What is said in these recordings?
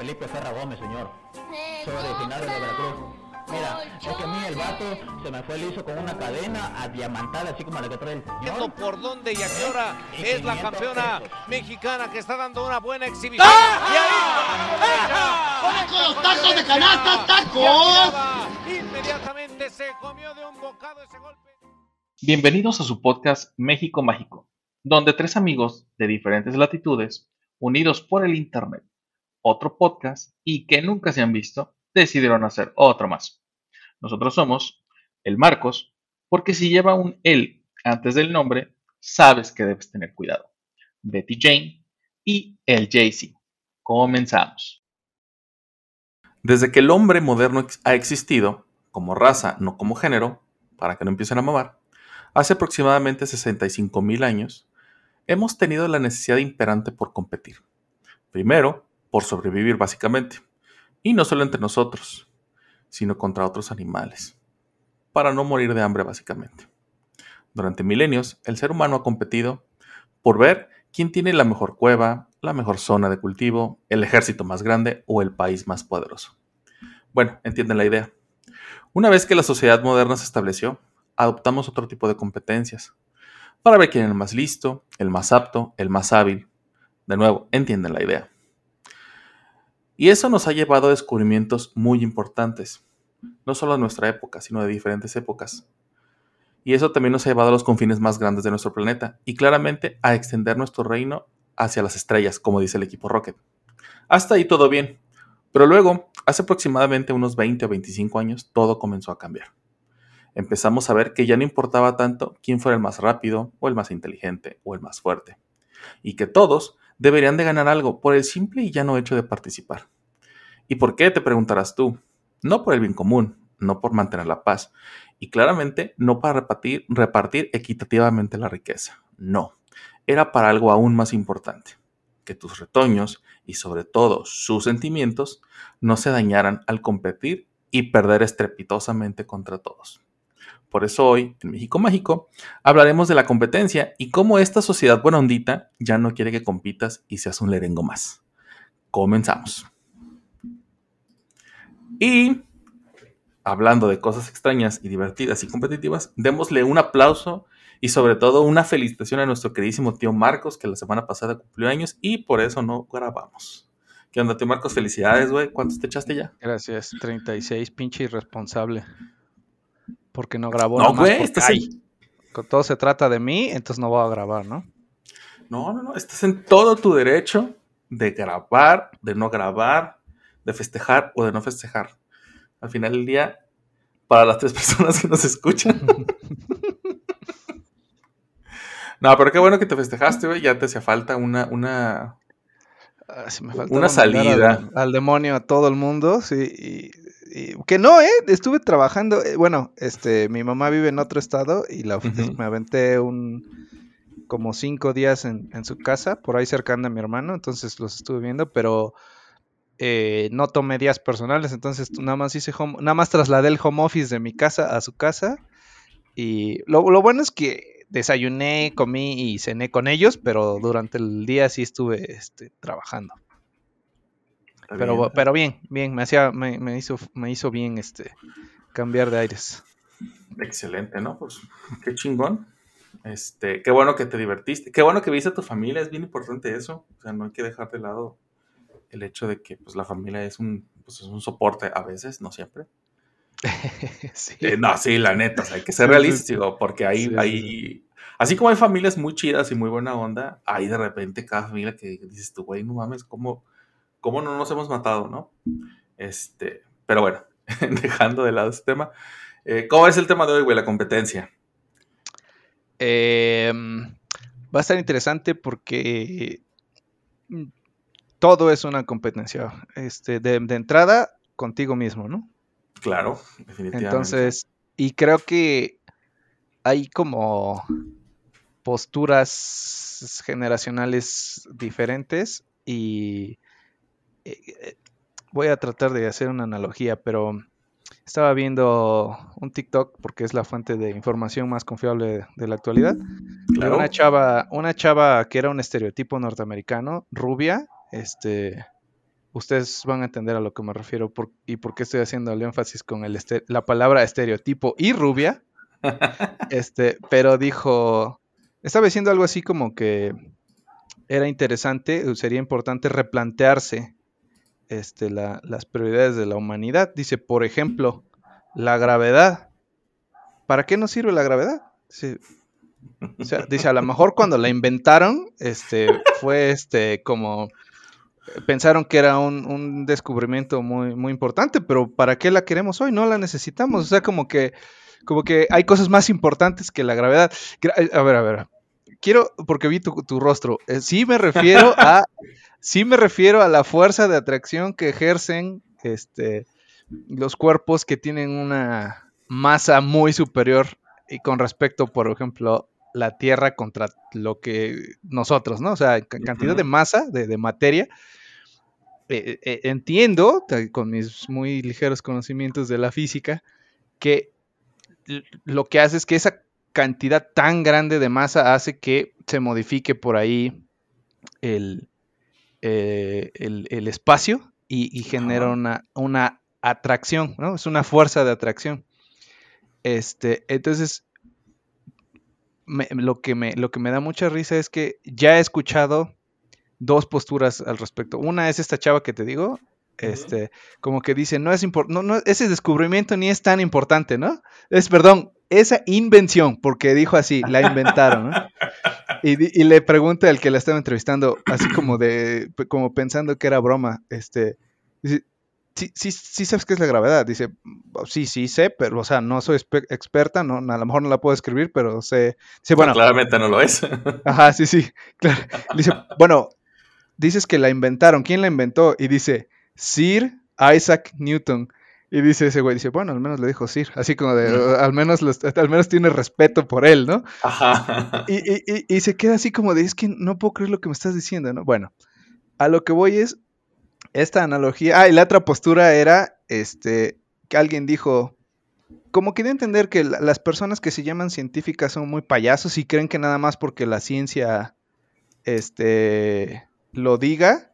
Felipe Ferra Gómez, señor. Soy original de Veracruz. Mira, es que a mí el vato se me fue liso con una cadena adiamantada, así como la que trae el Viendo por dónde y a qué hora es la campeona mexicana que está dando una buena exhibición. ¡Ah! ¡Con los tacos de canasta, tacos! Inmediatamente se comió de un bocado ese golpe. Bienvenidos a su podcast México Mágico, donde tres amigos de diferentes latitudes, unidos por el Internet, otro podcast y que nunca se han visto, decidieron hacer otro más. Nosotros somos el Marcos, porque si lleva un él antes del nombre, sabes que debes tener cuidado. Betty Jane y el Jaycee. Comenzamos. Desde que el hombre moderno ha existido, como raza, no como género, para que no empiecen a mamar, hace aproximadamente 65 mil años, hemos tenido la necesidad imperante por competir. Primero, por sobrevivir básicamente, y no solo entre nosotros, sino contra otros animales, para no morir de hambre básicamente. Durante milenios, el ser humano ha competido por ver quién tiene la mejor cueva, la mejor zona de cultivo, el ejército más grande o el país más poderoso. Bueno, entienden la idea. Una vez que la sociedad moderna se estableció, adoptamos otro tipo de competencias, para ver quién es el más listo, el más apto, el más hábil. De nuevo, entienden la idea. Y eso nos ha llevado a descubrimientos muy importantes, no solo de nuestra época, sino de diferentes épocas. Y eso también nos ha llevado a los confines más grandes de nuestro planeta y claramente a extender nuestro reino hacia las estrellas, como dice el equipo Rocket. Hasta ahí todo bien, pero luego, hace aproximadamente unos 20 o 25 años, todo comenzó a cambiar. Empezamos a ver que ya no importaba tanto quién fuera el más rápido, o el más inteligente, o el más fuerte, y que todos deberían de ganar algo por el simple y llano hecho de participar. ¿Y por qué? Te preguntarás tú. No por el bien común, no por mantener la paz, y claramente no para repartir, repartir equitativamente la riqueza. No, era para algo aún más importante, que tus retoños y sobre todo sus sentimientos no se dañaran al competir y perder estrepitosamente contra todos. Por eso hoy, en México Mágico, hablaremos de la competencia y cómo esta sociedad buena ondita ya no quiere que compitas y seas un lerengo más. Comenzamos. Y hablando de cosas extrañas y divertidas y competitivas, démosle un aplauso y sobre todo una felicitación a nuestro queridísimo tío Marcos, que la semana pasada cumplió años y por eso no grabamos. ¿Qué onda, tío Marcos? Felicidades, güey. ¿Cuántos te echaste ya? Gracias, 36, pinche irresponsable porque no grabó. No, güey, estás ahí. Todo se trata de mí, entonces no voy a grabar, ¿no? No, no, no, estás en todo tu derecho de grabar, de no grabar, de festejar o de no festejar. Al final del día, para las tres personas que nos escuchan. no, pero qué bueno que te festejaste, güey. Ya te hacía falta una, una, ah, una salida. Al, demonio a todo el mundo, sí. Y que no, ¿eh? Estuve trabajando, eh, bueno, este, mi mamá vive en otro estado y la, me aventé un como cinco días en, su casa, por ahí cercana a mi hermano, entonces los estuve viendo, pero eh, no tomé días personales, entonces nada más hice home, nada más trasladé el home office de mi casa a su casa y lo, bueno es que desayuné, comí y cené con ellos, pero durante el día sí estuve este, trabajando pero, bien. pero bien, bien, me hacía, me, hizo, me hizo bien este cambiar de aires. Excelente, ¿no? Pues qué chingón. Este, qué bueno que te divertiste, qué bueno que viste a tu familia, es bien importante eso. O sea, no hay que dejar de lado el hecho de que pues la familia es un, pues, es un soporte a veces, no siempre. sí. Eh, no, sí, la neta, hay que ser realístico, porque hay, hay, así como hay familias muy chidas y muy buena onda, hay de repente cada familia que dices tú, güey, no mames, ¿cómo, cómo no nos hemos matado, ¿no? Este, pero bueno, dejando de lado este tema. Eh, ¿Cómo es el tema de hoy, güey, la competencia? Em, va a estar interesante porque mm, todo es una competencia. Este, de, entrada, contigo mismo, ¿no? Claro, definitivamente. Entonces, y creo que hay como posturas generacionales diferentes y eh, voy a tratar de hacer una analogía, pero estaba viendo un TikTok porque es la fuente de información más confiable de la actualidad. Una chava, una chava que era un estereotipo norteamericano, rubia, este, ustedes van a entender a lo que me refiero y por qué estoy haciendo el énfasis con el la palabra estereotipo y rubia. este, pero dijo, estaba diciendo algo así como que era interesante, sería importante replantearse este, las prioridades de la humanidad. Dice, por ejemplo, la gravedad. ¿Para qué nos sirve la gravedad? o sea, dice, a lo mejor cuando la inventaron, este, fue este, como pensaron que era un, descubrimiento muy, muy importante, pero ¿para qué la queremos hoy? No la necesitamos. O sea, como que, como que hay cosas más importantes que la gravedad. A ver, a ver. Quiero, porque vi tu, tu rostro. Eh, sí me refiero a. sí me refiero a la fuerza de atracción que ejercen este, los cuerpos que tienen una masa muy superior y con respecto, por ejemplo, la Tierra contra lo que nosotros, ¿no? O sea, cantidad de masa, de, materia. Eh, eh, entiendo, con mis muy ligeros conocimientos de la física, que lo que hace es que esa cantidad tan grande de masa hace que se modifique por ahí el, eh, el, espacio y, genera una, una, atracción, ¿no? Es una fuerza de atracción. Este, entonces, lo, que me, lo que me da mucha risa es que ya he escuchado dos posturas al respecto. Una es esta chava que te digo, este, como que dice, no es no, no, ese descubrimiento ni es tan importante, ¿no? Es, perdón, esa invención, porque dijo así, la inventaron, ¿no? Y, le pregunta al que la estaba entrevistando, así como de, como pensando que era broma, este, dice, sí, sí, sí sabes qué es la gravedad. Dice, sí, sí sé, pero, o sea, no soy experta, no, a lo mejor no la puedo escribir, pero sé, bueno. claramente no lo es. Ajá, sí, sí, claro. Dice, bueno, dices que la inventaron, ¿quién la inventó? Y dice, Sir Isaac Newton. Y dice ese güey, dice, bueno, al menos le dijo Sir, así como de, al menos al menos tiene respeto por él, ¿no? Ajá. Y, y, se queda así como de, es que no puedo creer lo que me estás diciendo, ¿no? Bueno, a lo que voy es, esta analogía, ah, y la otra postura era, este, que alguien dijo, como quería entender que las personas que se llaman científicas son muy payasos y creen que nada más porque la ciencia, este, lo diga,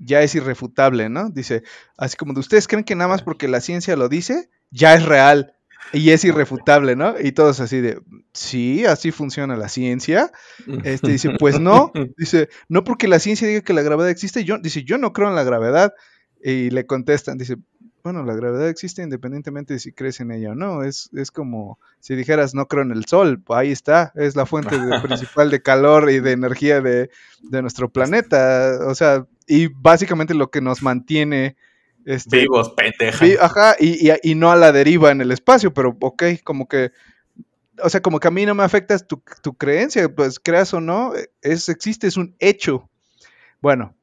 ya es irrefutable, ¿no? Dice, así como de ustedes creen que nada más porque la ciencia lo dice, ya es real y es irrefutable, ¿no? Y todos así de, sí, así funciona la ciencia. Este dice, pues no, dice, no porque la ciencia diga que la gravedad existe, yo, dice, yo no creo en la gravedad. Y le contestan, dice, bueno, la gravedad existe independientemente de si crees en ella o no. Es, es como si dijeras no creo en el sol, pues ahí está, es la fuente principal de calor y de energía de, nuestro planeta. O sea, y básicamente lo que nos mantiene este, vivos, pendeja. ajá, y, y, no a la deriva en el espacio, pero ok, como que. O sea, como que a mí no me afecta tu, tu creencia, pues creas o no, es, existe, es un hecho. Bueno,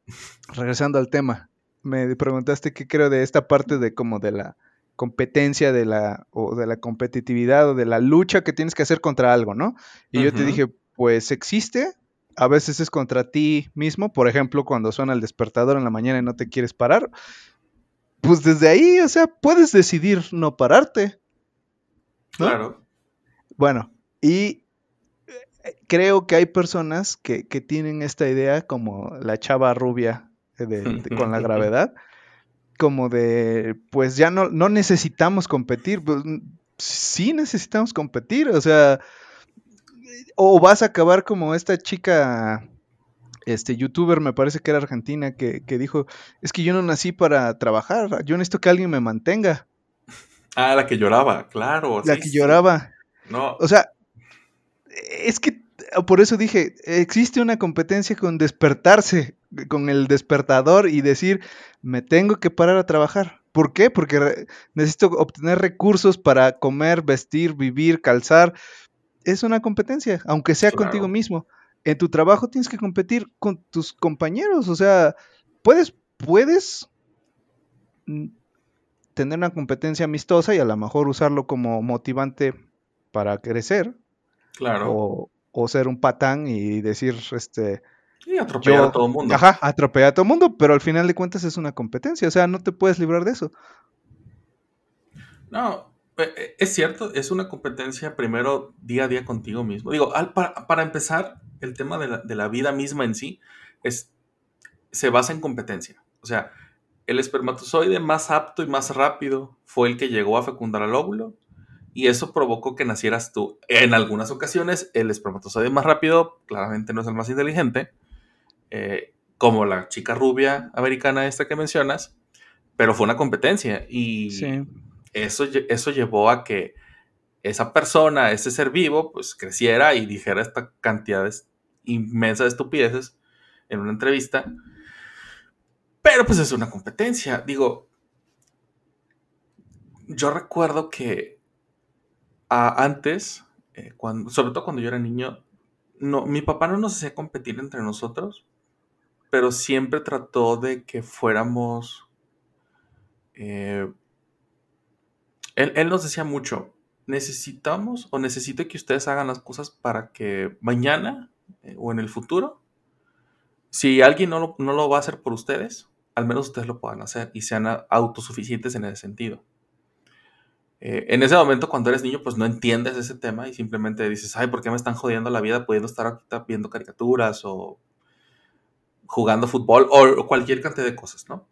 regresando al tema me preguntaste qué creo de esta parte de como de la competencia de la o de la competitividad o de la lucha que tienes que hacer contra algo, ¿no? Y yo te dije, pues existe, a veces es contra ti mismo, por ejemplo, cuando suena el despertador en la mañana y no te quieres parar, pues desde ahí, o sea, puedes decidir no pararte. Claro. Bueno, y eh, creo que hay personas que, que, tienen esta idea como la chava rubia con la gravedad, como de, pues ya no, no necesitamos competir, pues sí necesitamos competir, o sea, o vas a acabar como esta chica, este youtuber, me parece que era argentina, que, dijo, es que yo no nací para trabajar, yo necesito que alguien me mantenga. Ah, la que lloraba, claro. La que lloraba. No. O sea, es que por eso dije, existe una competencia con despertarse con el despertador y decir, me tengo que parar a trabajar. ¿Por qué? Porque necesito obtener recursos para comer, vestir, vivir, calzar. Es una competencia, aunque sea contigo mismo. En tu trabajo tienes que competir con tus compañeros. O sea, puedes, puedes tener una competencia amistosa y a lo mejor usarlo como motivante para crecer. Claro. O, o ser un patán y decir, este, y atropellar a todo el mundo. Ajá, atropellar a todo el mundo, pero al final de cuentas es una competencia, o sea, no te puedes librar de eso. No, es cierto, es una competencia primero día a día contigo mismo. Digo, para, empezar, el tema de la, vida misma en sí es, se basa en competencia. O sea, el espermatozoide más apto y más rápido fue el que llegó a fecundar al óvulo y eso provocó que nacieras tú. En algunas ocasiones, el espermatozoide más rápido claramente no es el más inteligente, eh, como la chica rubia americana esta que mencionas, pero fue una competencia y eso, eso llevó a que esa persona, ese ser vivo, pues creciera y dijera esta cantidad inmensa de estupideces en una entrevista. Pero pues es una competencia. Digo, yo recuerdo que antes, eh, cuando, sobre todo cuando yo era niño, no, mi papá no nos hacía competir entre nosotros, pero siempre trató de que fuéramos... Eh, él, nos decía mucho, necesitamos o necesito que ustedes hagan las cosas para que mañana eh, o en el futuro, si alguien no no lo va a hacer por ustedes, al menos ustedes lo puedan hacer y sean autosuficientes en ese sentido. Eh, en ese momento, cuando eres niño, pues no entiendes ese tema y simplemente dices, ay, ¿por qué me están jodiendo la vida pudiendo estar aquí viendo caricaturas o jugando fútbol o cualquier cantidad de cosas, ¿no?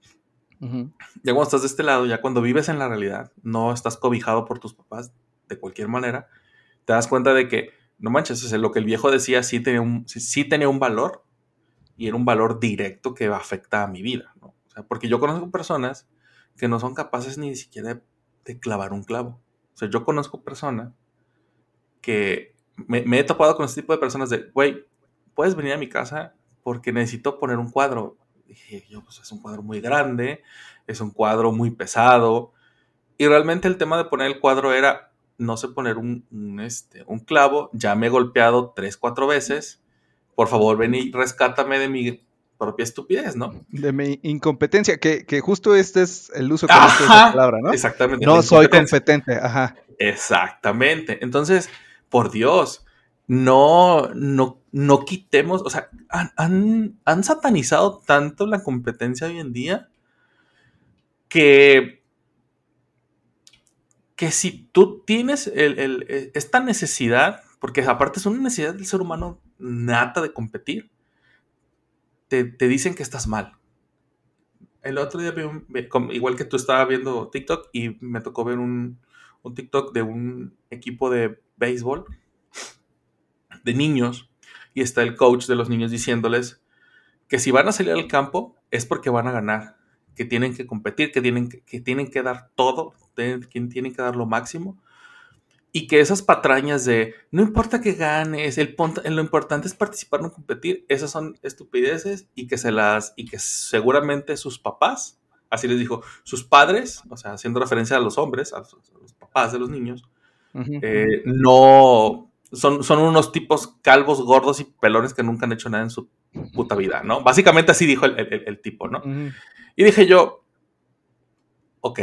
Ya cuando estás de este lado, ya cuando vives en la realidad, no estás cobijado por tus papás de cualquier manera, te das cuenta de que, no manches, lo que el viejo decía sí tenía, un, sí, tenía un valor y era un valor directo que afecta a mi vida, ¿no? O sea, porque yo conozco personas que no son capaces ni siquiera de clavar un clavo. O sea, yo conozco personas que me, he topado con este tipo de personas de, güey, puedes venir a mi casa porque necesito poner un cuadro. Dije, yo, pues es un cuadro muy grande, es un cuadro muy pesado. Y realmente el tema de poner el cuadro era, no sé poner un, este, un clavo, ya me he golpeado tres, cuatro veces. Por favor, ven y rescátame de mi propia estupidez, ¿no? De mi incompetencia, que, justo este es el uso correcto de esa palabra, ¿no? Exactamente. No soy competente, ajá. Exactamente. Entonces, por Dios, no, no, no quitemos, o sea, han, han, satanizado tanto la competencia hoy en día que, que si tú tienes esta necesidad, porque aparte es una necesidad del ser humano nata de competir, te, dicen que estás mal. El otro día, igual que tú estaba viendo TikTok y me tocó ver un, un TikTok de un equipo de béisbol de niños y está el coach de los niños diciéndoles que si van a salir al campo es porque van a ganar, que tienen que competir, que tienen que, tienen que dar todo, que tienen que dar lo máximo. Y que esas patrañas de no importa que ganes, el, lo importante es participar, no competir, esas son estupideces y que se las y que seguramente sus papás, así les dijo, sus padres, o sea, haciendo referencia a los hombres, a los, papás de los niños, eh, no son, son unos tipos calvos, gordos y pelones que nunca han hecho nada en su puta vida, ¿no? Básicamente así dijo el, tipo, ¿no? Y dije yo, ok,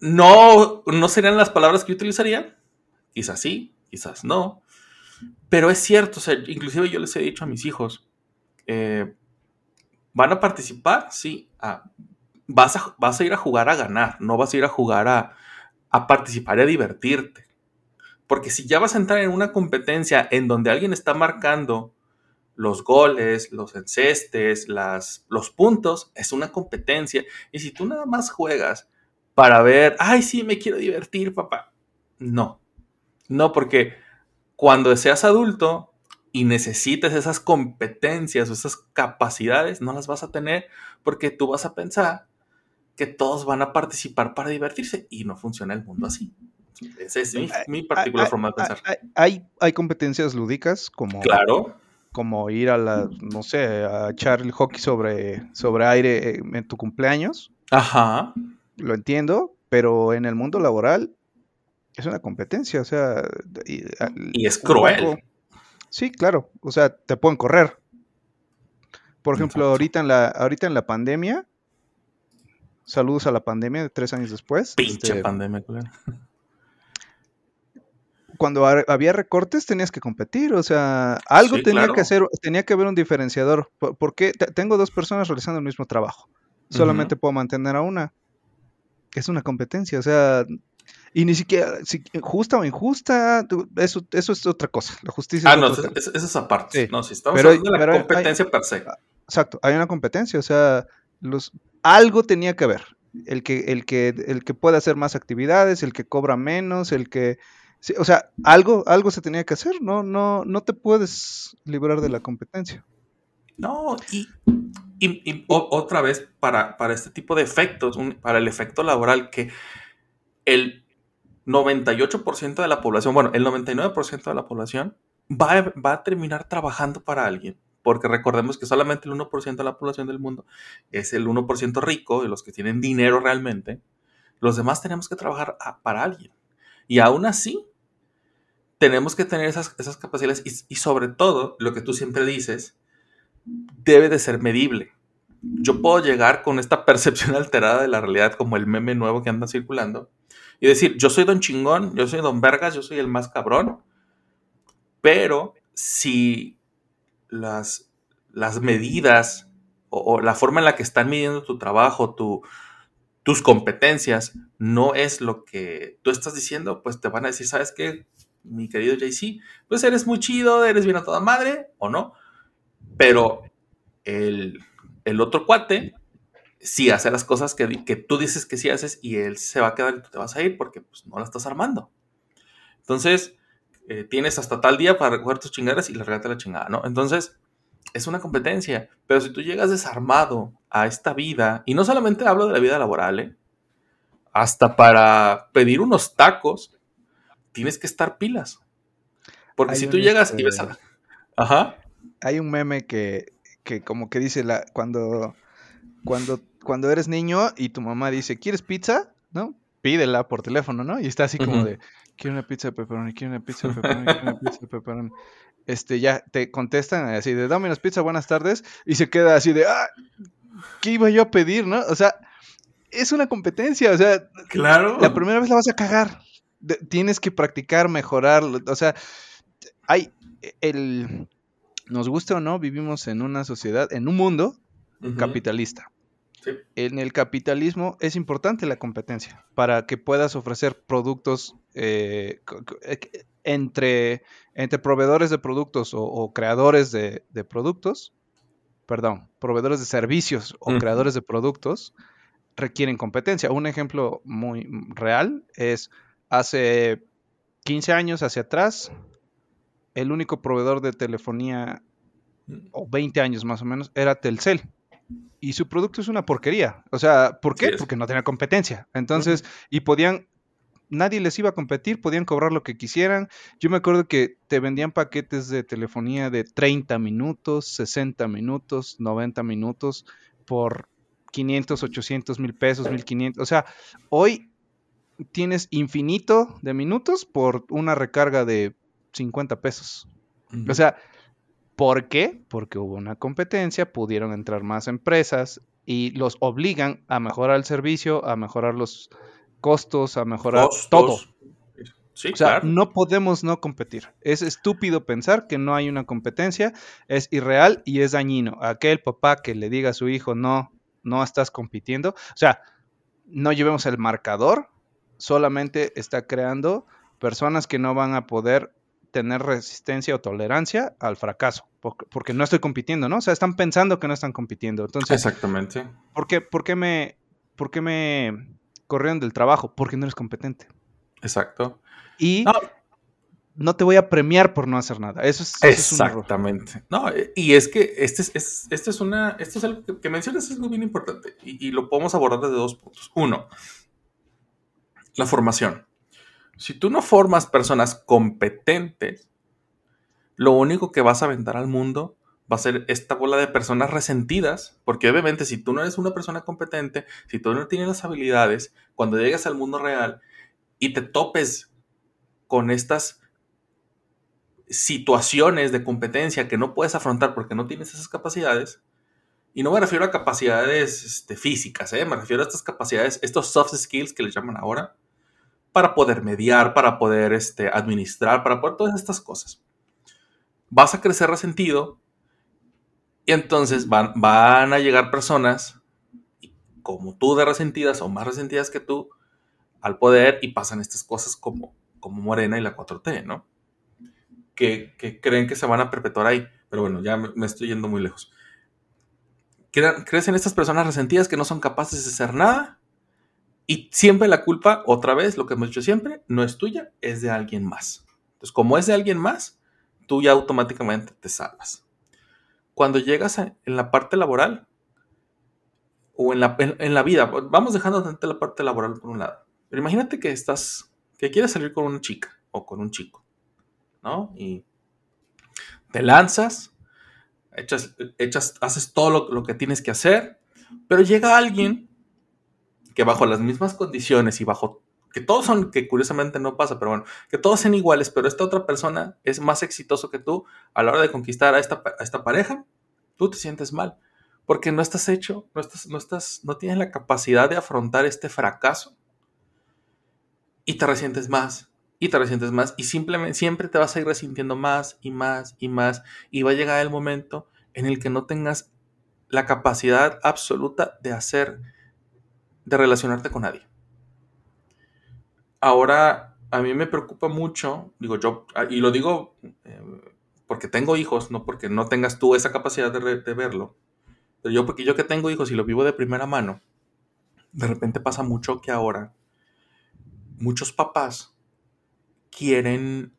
no, no serían las palabras que yo utilizaría. Quizás sí, quizás no. Pero es cierto, o sea, inclusive yo les he dicho a mis hijos, eh, ¿van a participar? Sí. Ah, vas, a, vas a ir a jugar a ganar, no vas a ir a jugar a, a participar y a divertirte. Porque si ya vas a entrar en una competencia en donde alguien está marcando los goles, los encestes, las, los puntos, es una competencia. Y si tú nada más juegas para ver, ay, sí, me quiero divertir, papá. No, no, porque cuando seas adulto y necesites esas competencias o esas capacidades, no las vas a tener porque tú vas a pensar que todos van a participar para divertirse y no funciona el mundo así. Esa es mi, particular forma de pensar. Hay, hay competencias lúdicas como... Claro como ir a la, no sé, a echar el hockey sobre, sobre aire en tu cumpleaños. Ajá lo entiendo, pero en el mundo laboral es una competencia, o sea... Y, es cruel. sí, claro, o sea, te pueden correr. Por ejemplo, ahorita en, la, ahorita en la pandemia, saludos a la pandemia de tres años después. Pinche este, pandemia, claro. Cuando había recortes tenías que competir, o sea, algo tenía que hacer, tenía que haber un diferenciador. Porque tengo dos personas realizando el mismo trabajo. Solamente puedo mantener a una es una competencia, o sea, y ni siquiera, si, justa o injusta, eso, eso es otra cosa. La justicia. Ah, no, eso, es aparte. No, si estamos hablando de la competencia per se. Exacto, hay una competencia, o sea, Los, algo tenía que haber. El que, el, que, el que puede hacer más actividades, el que cobra menos, el que... o sea, algo, algo se tenía que hacer, ¿no? No, no te puedes librar de la competencia. No, y, y, otra vez, para, para, este tipo de efectos, para el efecto laboral, que el 98% de la población, bueno, el 99% de la población va a, va a terminar trabajando para alguien. Porque recordemos que solamente el 1% de la población del mundo es el 1% rico, de los que tienen dinero realmente. Los demás tenemos que trabajar para alguien. Y aún así, tenemos que tener esas, esas capacidades y, sobre todo, lo que tú siempre dices, debe de ser medible. Yo puedo llegar con esta percepción alterada de la realidad como el meme nuevo que anda circulando y decir, yo soy don chingón, yo soy don vergas, yo soy el más cabrón, pero si las, medidas o, la forma en la que están midiendo tu trabajo, tu, tus competencias, no es lo que tú estás diciendo, pues te van a decir, ¿sabes qué? Mi querido JC, pues eres muy chido, eres bien a toda madre, o no. Pero el, otro cuate sí hace las cosas que, que, tú dices que sí haces y él se va a quedar y tú te vas a ir porque pues, no la estás armando. Entonces, eh, tienes hasta tal día para recoger tus chingaderas y regate la chingada, ¿no? Entonces, es una competencia. Pero si tú llegas desarmado a esta vida, y no solamente hablo de la vida laboral, ¿eh? hasta para pedir unos tacos, tienes que estar pilas. Porque si tú llegas y ves a... Este Ajá. Hay un meme que, que como que dice la, cuando, cuando, cuando eres niño y tu mamá dice, ¿quieres pizza? ¿No? Pídela por teléfono, ¿no? Y está así como de, quiero una pizza de pepperoni, quiero una pizza de pepperoni, quiero una pizza de pepperoni. Este, ya te contestan así de Domino's Pizza, buenas tardes, y se queda así de, ah, ¿qué iba yo a pedir, no? O sea, es una competencia, o sea, claro. La primera vez la vas a cagar. Tienes que practicar, mejorar, o sea, hay el nos guste o no, vivimos en una sociedad, en un mundo capitalista. En el capitalismo es importante la competencia para que puedas ofrecer productos eh, eh, entre, entre proveedores de productos o, creadores de, productos, perdón, proveedores de servicios o creadores de productos requieren competencia. Un ejemplo muy real es hace 15 años hacia atrás, el único proveedor de telefonía, o 20 años más o menos, era Telcel y su producto es una porquería. O sea, ¿por qué? Porque no tenía competencia. Entonces, y podían, nadie les iba a competir, podían cobrar lo que quisieran. Yo me acuerdo que te vendían paquetes de telefonía de 30 minutos, 60 minutos, 90 minutos por 500, 800 mil pesos, 1500. O sea, hoy tienes infinito de minutos por una recarga de 50 pesos. O sea, ¿Por qué? Porque hubo una competencia, pudieron entrar más empresas y los obligan a mejorar el servicio, a mejorar los costos, a mejorar todo. Sí, o sea, no podemos no competir. Es estúpido pensar que no hay una competencia, es irreal y es dañino. Aquel papá que le diga a su hijo, no, no estás compitiendo, o sea, no llevemos el marcador, solamente está creando personas que no van a poder tener resistencia o tolerancia al fracaso, porque, no estoy compitiendo, ¿no? O sea, están pensando que no están compitiendo. Entonces, Exactamente. ¿por qué, por qué me, por qué me corrieron del trabajo? Porque no eres competente. Exacto. Y no. te voy a premiar por no hacer nada. Eso es, Exactamente. no, y es que este es, este es una, esto es algo que, mencionas, es algo bien importante y, y lo podemos abordar desde dos puntos. Uno, la formación. Si tú no formas personas competentes, lo único que vas a aventar al mundo va a ser esta bola de personas resentidas, porque obviamente si tú no eres una persona competente, si tú no tienes las habilidades, cuando llegas al mundo real y te topes con estas situaciones de competencia que no puedes afrontar porque no tienes esas capacidades, y no me refiero a capacidades este, físicas, ¿eh? me refiero a estas capacidades, estos soft skills que les llaman ahora, para poder mediar, para poder este, administrar, para poder todas estas cosas. Vas a crecer resentido y entonces van, van a llegar personas como tú de resentidas o más resentidas que tú al poder y pasan estas cosas como, como Morena y la 4T, ¿no? Que, creen que se van a perpetuar ahí. Pero bueno, ya me, estoy yendo muy lejos. crecen estas personas resentidas que no son capaces de hacer nada y siempre la culpa, otra vez, lo que hemos dicho siempre, no es tuya, es de alguien más. Entonces, como es de alguien más, tú ya automáticamente te salvas. Cuando llegas en la parte laboral o en la, en, la vida, vamos dejando la parte laboral por un lado. Pero imagínate que estás, que quieres salir con una chica o con un chico, ¿no? Y te lanzas, echas, haces todo lo, lo que tienes que hacer, pero llega alguien bajo las mismas condiciones y bajo que todos son, que curiosamente no pasa, pero bueno, que todos sean iguales, pero esta otra persona es más exitoso que tú a la hora de conquistar a esta, esta pareja, tú te sientes mal, porque no estás hecho, no estás, no estás, no tienes la capacidad de afrontar este fracaso y te resientes más y te resientes más y simplemente siempre te vas a ir resintiendo más y más y más y va a llegar el momento en el que no tengas la capacidad absoluta de hacer, de relacionarte con nadie ahora a mí me preocupa mucho, digo yo, ah, y lo digo eh, porque tengo hijos, no porque no tengas tú esa capacidad de, verlo, pero yo porque yo que tengo hijos y lo vivo de primera mano, de repente pasa mucho que ahora muchos papás quieren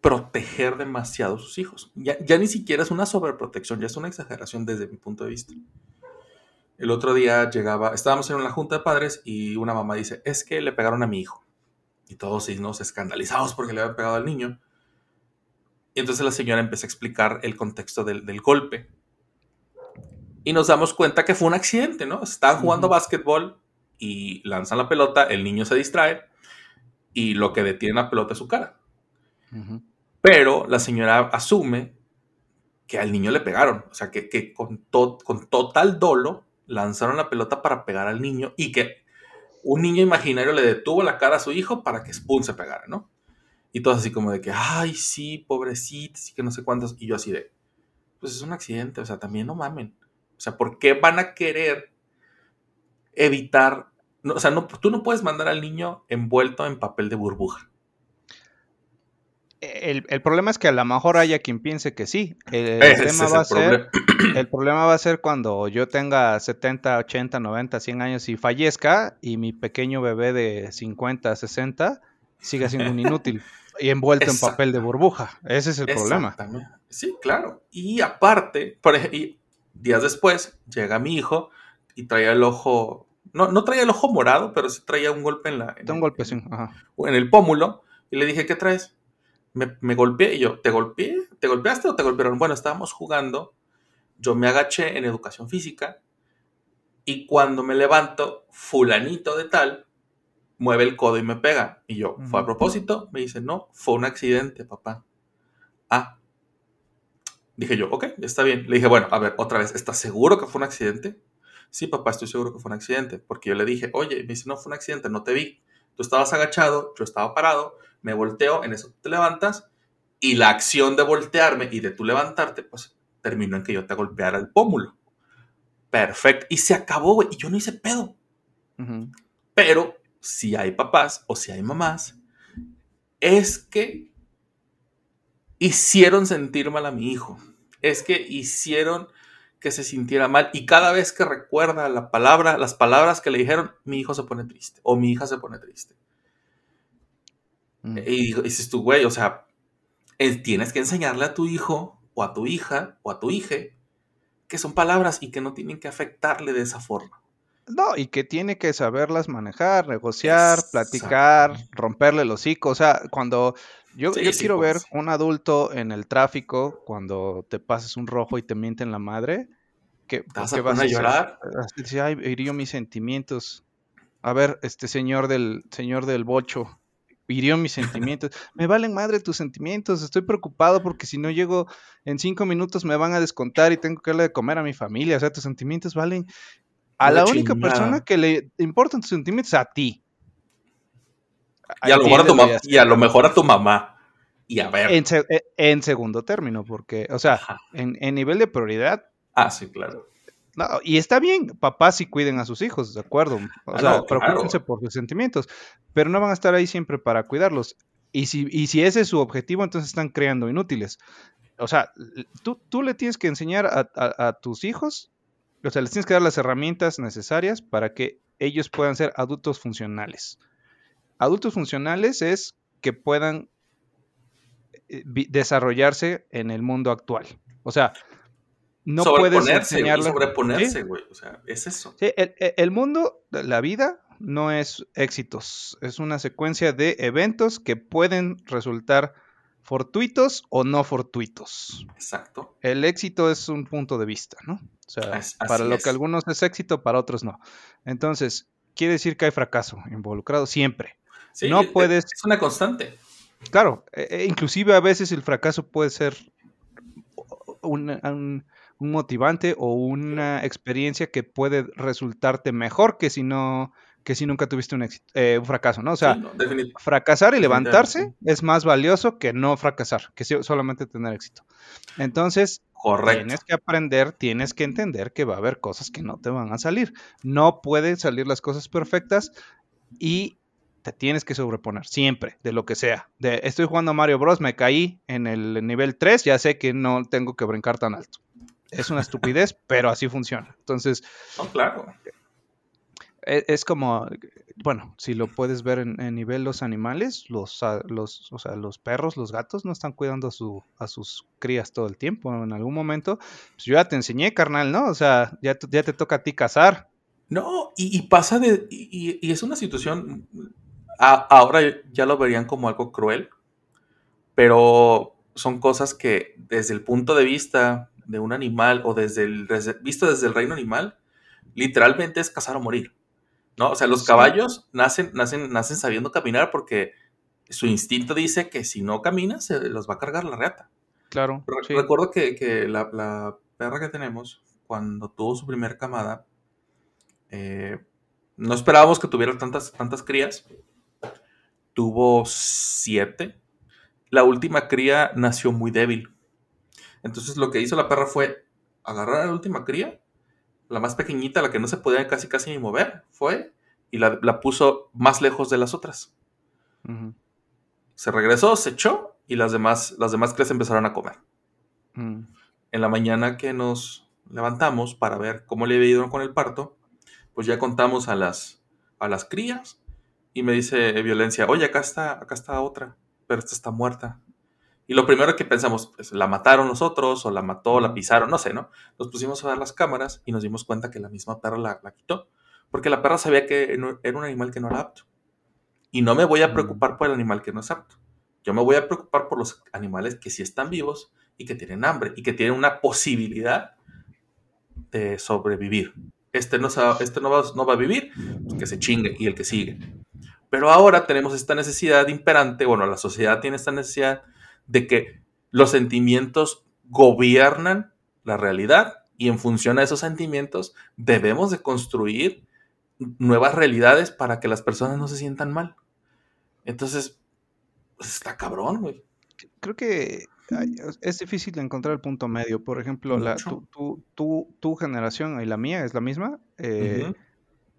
proteger demasiado a sus hijos. Ya, ya, ni siquiera es una sobreprotección, ya es una exageración desde mi punto de vista. El otro día llegaba, estábamos en una junta de padres y una mamá dice, es que le pegaron a mi hijo. Y todos nos escandalizados porque le habían pegado al niño. Y entonces la señora empieza a explicar el contexto del, golpe. Y nos damos cuenta que fue un accidente, ¿no? Estaban jugando básquetbol y lanzan la pelota, el niño se distrae y lo que detiene la pelota es su cara. Pero la señora asume que al niño le pegaron, o sea, que, con, con total dolo lanzaron la pelota para pegar al niño y que un niño imaginario le detuvo la cara a su hijo para que Spoon se pegara, ¿no? Y todo así como de que, ay, sí, pobrecito, sí que no sé cuántos. Y yo así de, pues es un accidente, o sea, también no mamen. O sea, ¿por qué van a querer evitar? o sea, no, tú no puedes mandar al niño envuelto en papel de burbuja. El, problema es que a lo mejor haya quien piense que sí. El, tema va a ser, el problema va a ser cuando yo tenga 70, 80, 90, 100 años y fallezca y mi pequeño bebé de 50, 60 siga siendo un inútil y envuelto en papel de burbuja. Ese es el problema. Sí, claro. Y aparte, por ejemplo, días después llega mi hijo y traía el ojo, no, no traía el ojo morado, pero sí traía un golpe en la... En, un golpe, sí. En el pómulo. Y le dije, ¿qué traes? Me, me golpeé y yo, ¿te golpeé? ¿Te golpeaste o te golpearon? Bueno, estábamos jugando, yo me agaché en educación física y cuando me levanto, fulanito de tal mueve el codo y me pega. Y yo, ¿fue a propósito? Me dice, no, fue un accidente, papá. Ah. Dije yo, ok, está bien. Le dije, bueno, a ver, otra vez, ¿estás seguro que fue un accidente? Sí, papá, estoy seguro que fue un accidente. Porque yo le dije, oye, me dice, no, fue un accidente, no te vi. Tú estabas agachado, yo estaba parado, me volteo, en eso te levantas y la acción de voltearme y de tú levantarte, pues terminó en que yo te golpeara el pómulo. Perfecto. Y se acabó, güey. Y yo no hice pedo. Pero si hay papás o si hay mamás, es que hicieron sentir mal a mi hijo. Es que hicieron que se sintiera mal. Y cada vez que recuerda la palabra, las palabras que le dijeron, mi hijo se pone triste o mi hija se pone triste. Y dices tú, güey, o sea, tienes que enseñarle a tu hijo o a tu hija o a tu hija que son palabras y que no tienen que afectarle de esa forma. No, y que tiene que saberlas manejar, negociar, platicar, romperle el hocico. O sea, cuando yo, yo quiero ver un adulto en el tráfico, cuando te pases un rojo y te mienten la madre, que vas a, a llorar. Así, ay, hirió mis sentimientos. A ver, este señor del señor del bocho, hirió mis sentimientos. me valen madre tus sentimientos, estoy preocupado porque si no llego en cinco minutos me van a descontar y tengo que darle de comer a mi familia. O sea, tus sentimientos valen. A la, única persona que le importan tus sentimientos a ti. Y a, lo mejor a tu y a lo mejor a tu mamá. Y a ver. En, e, segundo término, porque, o sea, en, en nivel de prioridad. Ah, sí, claro y está bien, papás sí cuiden a sus hijos, de acuerdo. O ah, sea, preocupense por sus sentimientos, pero no van a estar ahí siempre para cuidarlos. Y si, y si ese es su objetivo, entonces están creando inútiles. O sea, tú, tú le tienes que enseñar a, tus hijos o sea, les tienes que dar las herramientas necesarias para que ellos puedan ser adultos funcionales. Adultos funcionales es que puedan eh, desarrollarse en el mundo actual. O sea, no puedes enseñarlo. Sobreponerse, güey. O sea, es eso. Sí, el, el, mundo, la vida, no es éxitos. Es una secuencia de eventos que pueden resultar fortuitos o no fortuitos. Exacto. El éxito es un punto de vista, ¿no? O sea, para lo que algunos es éxito, para otros no. Entonces, quiere decir que hay fracaso involucrado siempre. no puedes. Es una constante. Claro, e, e inclusive a veces el fracaso puede ser un, motivante o una experiencia que puede resultarte mejor que si no que si nunca tuviste un, eh, un fracaso, ¿no? O sea, fracasar y levantarse es más valioso que no fracasar, que solamente tener éxito. Entonces, tienes que aprender, tienes que entender que va a haber cosas que no te van a salir. No pueden salir las cosas perfectas y te tienes que sobreponer, siempre, de lo que sea. De, estoy jugando a Mario Bros, me caí en el nivel 3, ya sé que no tengo que brincar tan alto. Es una estupidez, pero así funciona. Entonces, claro. E, es, como, bueno, si lo puedes ver en, nivel los animales, los, los, o sea, los perros, los gatos no están cuidando a, su, a sus crías todo el tiempo. En algún momento, pues yo ya te enseñé, carnal, ¿no? O sea, ya, ya te toca a ti cazar. No, y, pasa de, y, es una situación, ahora ya lo verían como algo cruel, pero son cosas que desde el punto de vista de un animal o desde el, visto desde el reino animal, literalmente es cazar o morir. ¿no? O sea, los caballos nacen, nacen, nacen sabiendo caminar porque su instinto dice que si no camina se los va a cargar la reata. Claro. Recuerdo que, la, perra que tenemos, cuando tuvo su primer camada, eh, no esperábamos que tuviera tantas, tantas crías. Tuvo siete. La última cría nació muy débil. Entonces lo que hizo la perra fue agarrar a la última cría la más pequeñita, la que no se podía casi casi ni mover, fue y la, puso más lejos de las otras. Se regresó, se echó y las demás, las demás crías empezaron a comer. Mm. En la mañana que nos levantamos para ver cómo le había ido con el parto, pues ya contamos a las, a las crías y me dice Violencia, oye, acá está, acá está otra, pero esta está muerta. Y lo primero que pensamos, pues, la mataron nosotros o la mató, la pisaron, no sé, ¿no? Nos pusimos a ver las cámaras y nos dimos cuenta que la misma perra la, quitó. Porque la perra sabía que era un animal que no era apto. Y no me voy a preocupar por el animal que no es apto. Yo me voy a preocupar por los animales que sí están vivos y que tienen hambre y que tienen una posibilidad de sobrevivir. Este no, este no, va, no va a vivir, pues que se chingue y el que sigue. Pero ahora tenemos esta necesidad imperante, bueno, la sociedad tiene esta necesidad de que los sentimientos gobiernan la realidad y en función a esos sentimientos debemos de construir nuevas realidades para que las personas no se sientan mal. Entonces, pues, está cabrón, güey. Creo que es difícil encontrar el punto medio. Por ejemplo, la, tu, generación y la mía es la misma. Eh,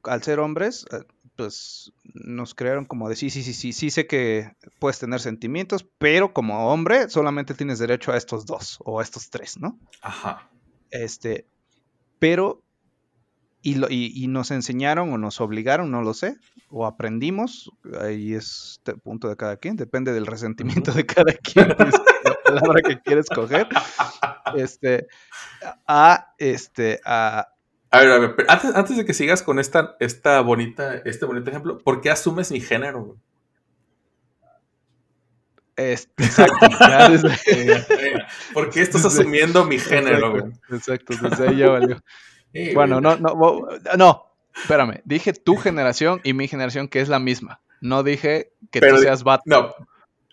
al ser hombres, eh, pues nos crearon como de sí, sí, sí, sí, sí sé que puedes tener sentimientos, pero como hombre solamente tienes derecho a estos dos o a estos tres, ¿no? Ajá. Este, pero, y, lo, y, nos enseñaron o nos obligaron, no lo sé, o aprendimos, ahí es el punto de cada quien, depende del resentimiento de cada quien, la palabra que quieres coger, este, a, este, a a ver, a ver, antes, antes, de que sigas con esta, esta bonita, este bonito ejemplo, ¿por qué asumes mi género? Este, exacto. ¿Por qué estás asumiendo mi género, güey? Exacto, desde ahí ya valió. bueno, no, no, no, espérame. Dije tu generación y mi generación, que es la misma. No dije que tú seas vato. No,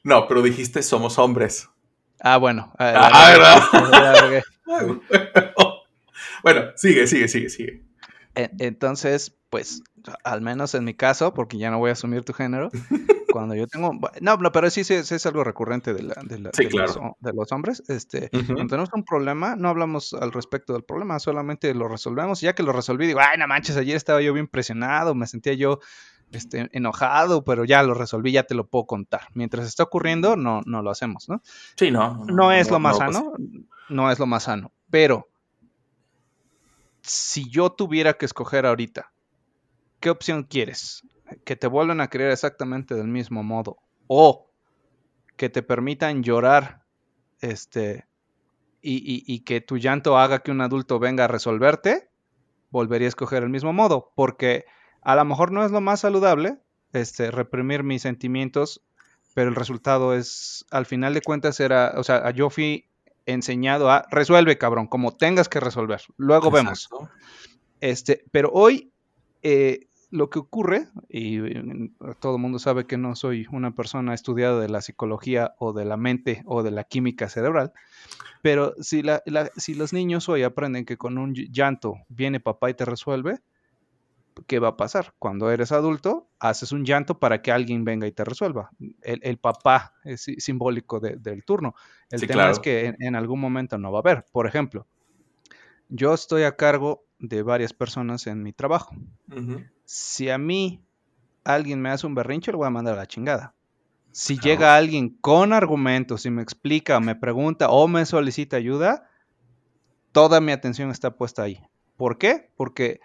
no, pero dijiste somos hombres. Ah, bueno. Ah, ¿verdad? Bueno, sigue, sigue, sigue, sigue. Entonces, pues, al menos en mi caso, porque ya no voy a asumir tu género, cuando yo tengo... No, no pero sí, sí, es algo recurrente de, la, de, los, hombres. Este, Cuando tenemos un problema, no hablamos al respecto del problema, solamente lo resolvemos. Ya que lo resolví, digo, ay, no manches, ayer estaba yo bien presionado, me sentía yo este, enojado, pero ya lo resolví, ya te lo puedo contar. Mientras está ocurriendo, no, no lo hacemos, ¿no? Sí, no. No, es lo más sano, no es lo más sano, pero si yo tuviera que escoger ahorita, ¿qué opción quieres? ¿Que te vuelvan a creer exactamente del mismo modo? ¿O que te permitan llorar este, y, que tu llanto haga que un adulto venga a resolverte? Volvería a escoger el mismo modo, porque a lo mejor no es lo más saludable este, reprimir mis sentimientos, pero el resultado es, al final de cuentas, era, o sea, yo fui enseñado a resuelve, cabrón, como tengas que resolver. Luego vemos. Este, pero hoy eh, lo que ocurre, y todo el mundo sabe que no soy una persona estudiada de la psicología o de la mente o de la química cerebral, pero si, la, si los niños hoy aprenden que con un llanto viene papá y te resuelve, ¿qué va a pasar? Cuando eres adulto, haces un llanto para que alguien venga y te resuelva. El, papá es simbólico del turno. El tema es que en, algún momento no va a haber. Por ejemplo, yo estoy a cargo de varias personas en mi trabajo. Si a mí alguien me hace un berrinche, lo voy a mandar a la chingada. Si llega alguien con argumentos y me explica, me pregunta o me solicita ayuda, toda mi atención está puesta ahí. ¿Por qué? Porque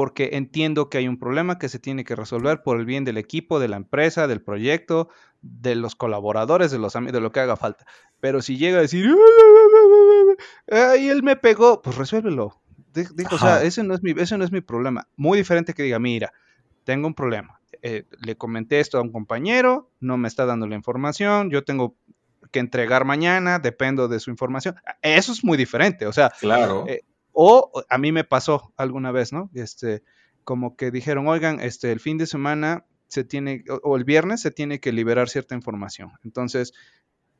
porque entiendo que hay un problema que se tiene que resolver por el bien del equipo, de la empresa, del proyecto, de los colaboradores, de los amigos, de lo que haga falta. Pero si llega a decir, ay, él me pegó, pues resuélvelo. Dijo, o sea, ese no, es mi, ese no es mi problema. Muy diferente que diga, mira, tengo un problema. Eh, le comenté esto a un compañero, no me está dando la información, yo tengo que entregar mañana, dependo de su información. Eso es muy diferente, o sea, claro. Eh, o a mí me pasó alguna vez, ¿no? Este, como que dijeron, oigan, este, el fin de semana se tiene, o, el viernes se tiene que liberar cierta información. Entonces,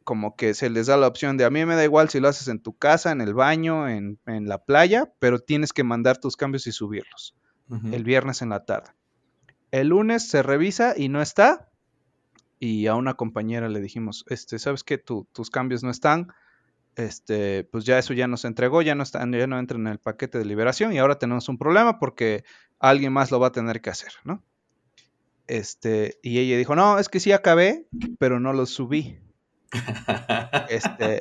como que se les da la opción de, a mí me da igual si lo haces en tu casa, en el baño, en, la playa, pero tienes que mandar tus cambios y subirlos. El viernes en la tarde. El lunes se revisa y no está. Y a una compañera le dijimos, este, ¿sabes qué? tus cambios no están este, pues ya eso ya nos entregó, ya no, está, ya no entra en el paquete de liberación y ahora tenemos un problema porque alguien más lo va a tener que hacer, ¿no? Este, y ella dijo, no, es que sí acabé, pero no lo subí. Este,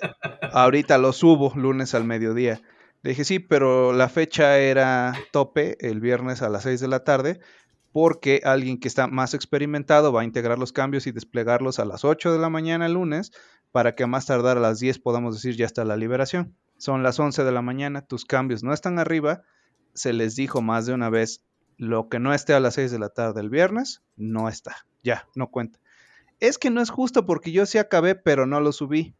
ahorita lo subo lunes al mediodía. Le dije, sí, pero la fecha era tope el viernes a las 6 de la tarde, porque alguien que está más experimentado va a integrar los cambios y desplegarlos a las 8 de la mañana el lunes para que a más tardar a las 10 podamos decir ya está la liberación. Son las 11 de la mañana, tus cambios no están arriba, se les dijo más de una vez, lo que no esté a las 6 de la tarde el viernes, no está, ya, no cuenta. Es que no es justo porque yo sí acabé, pero no lo subí.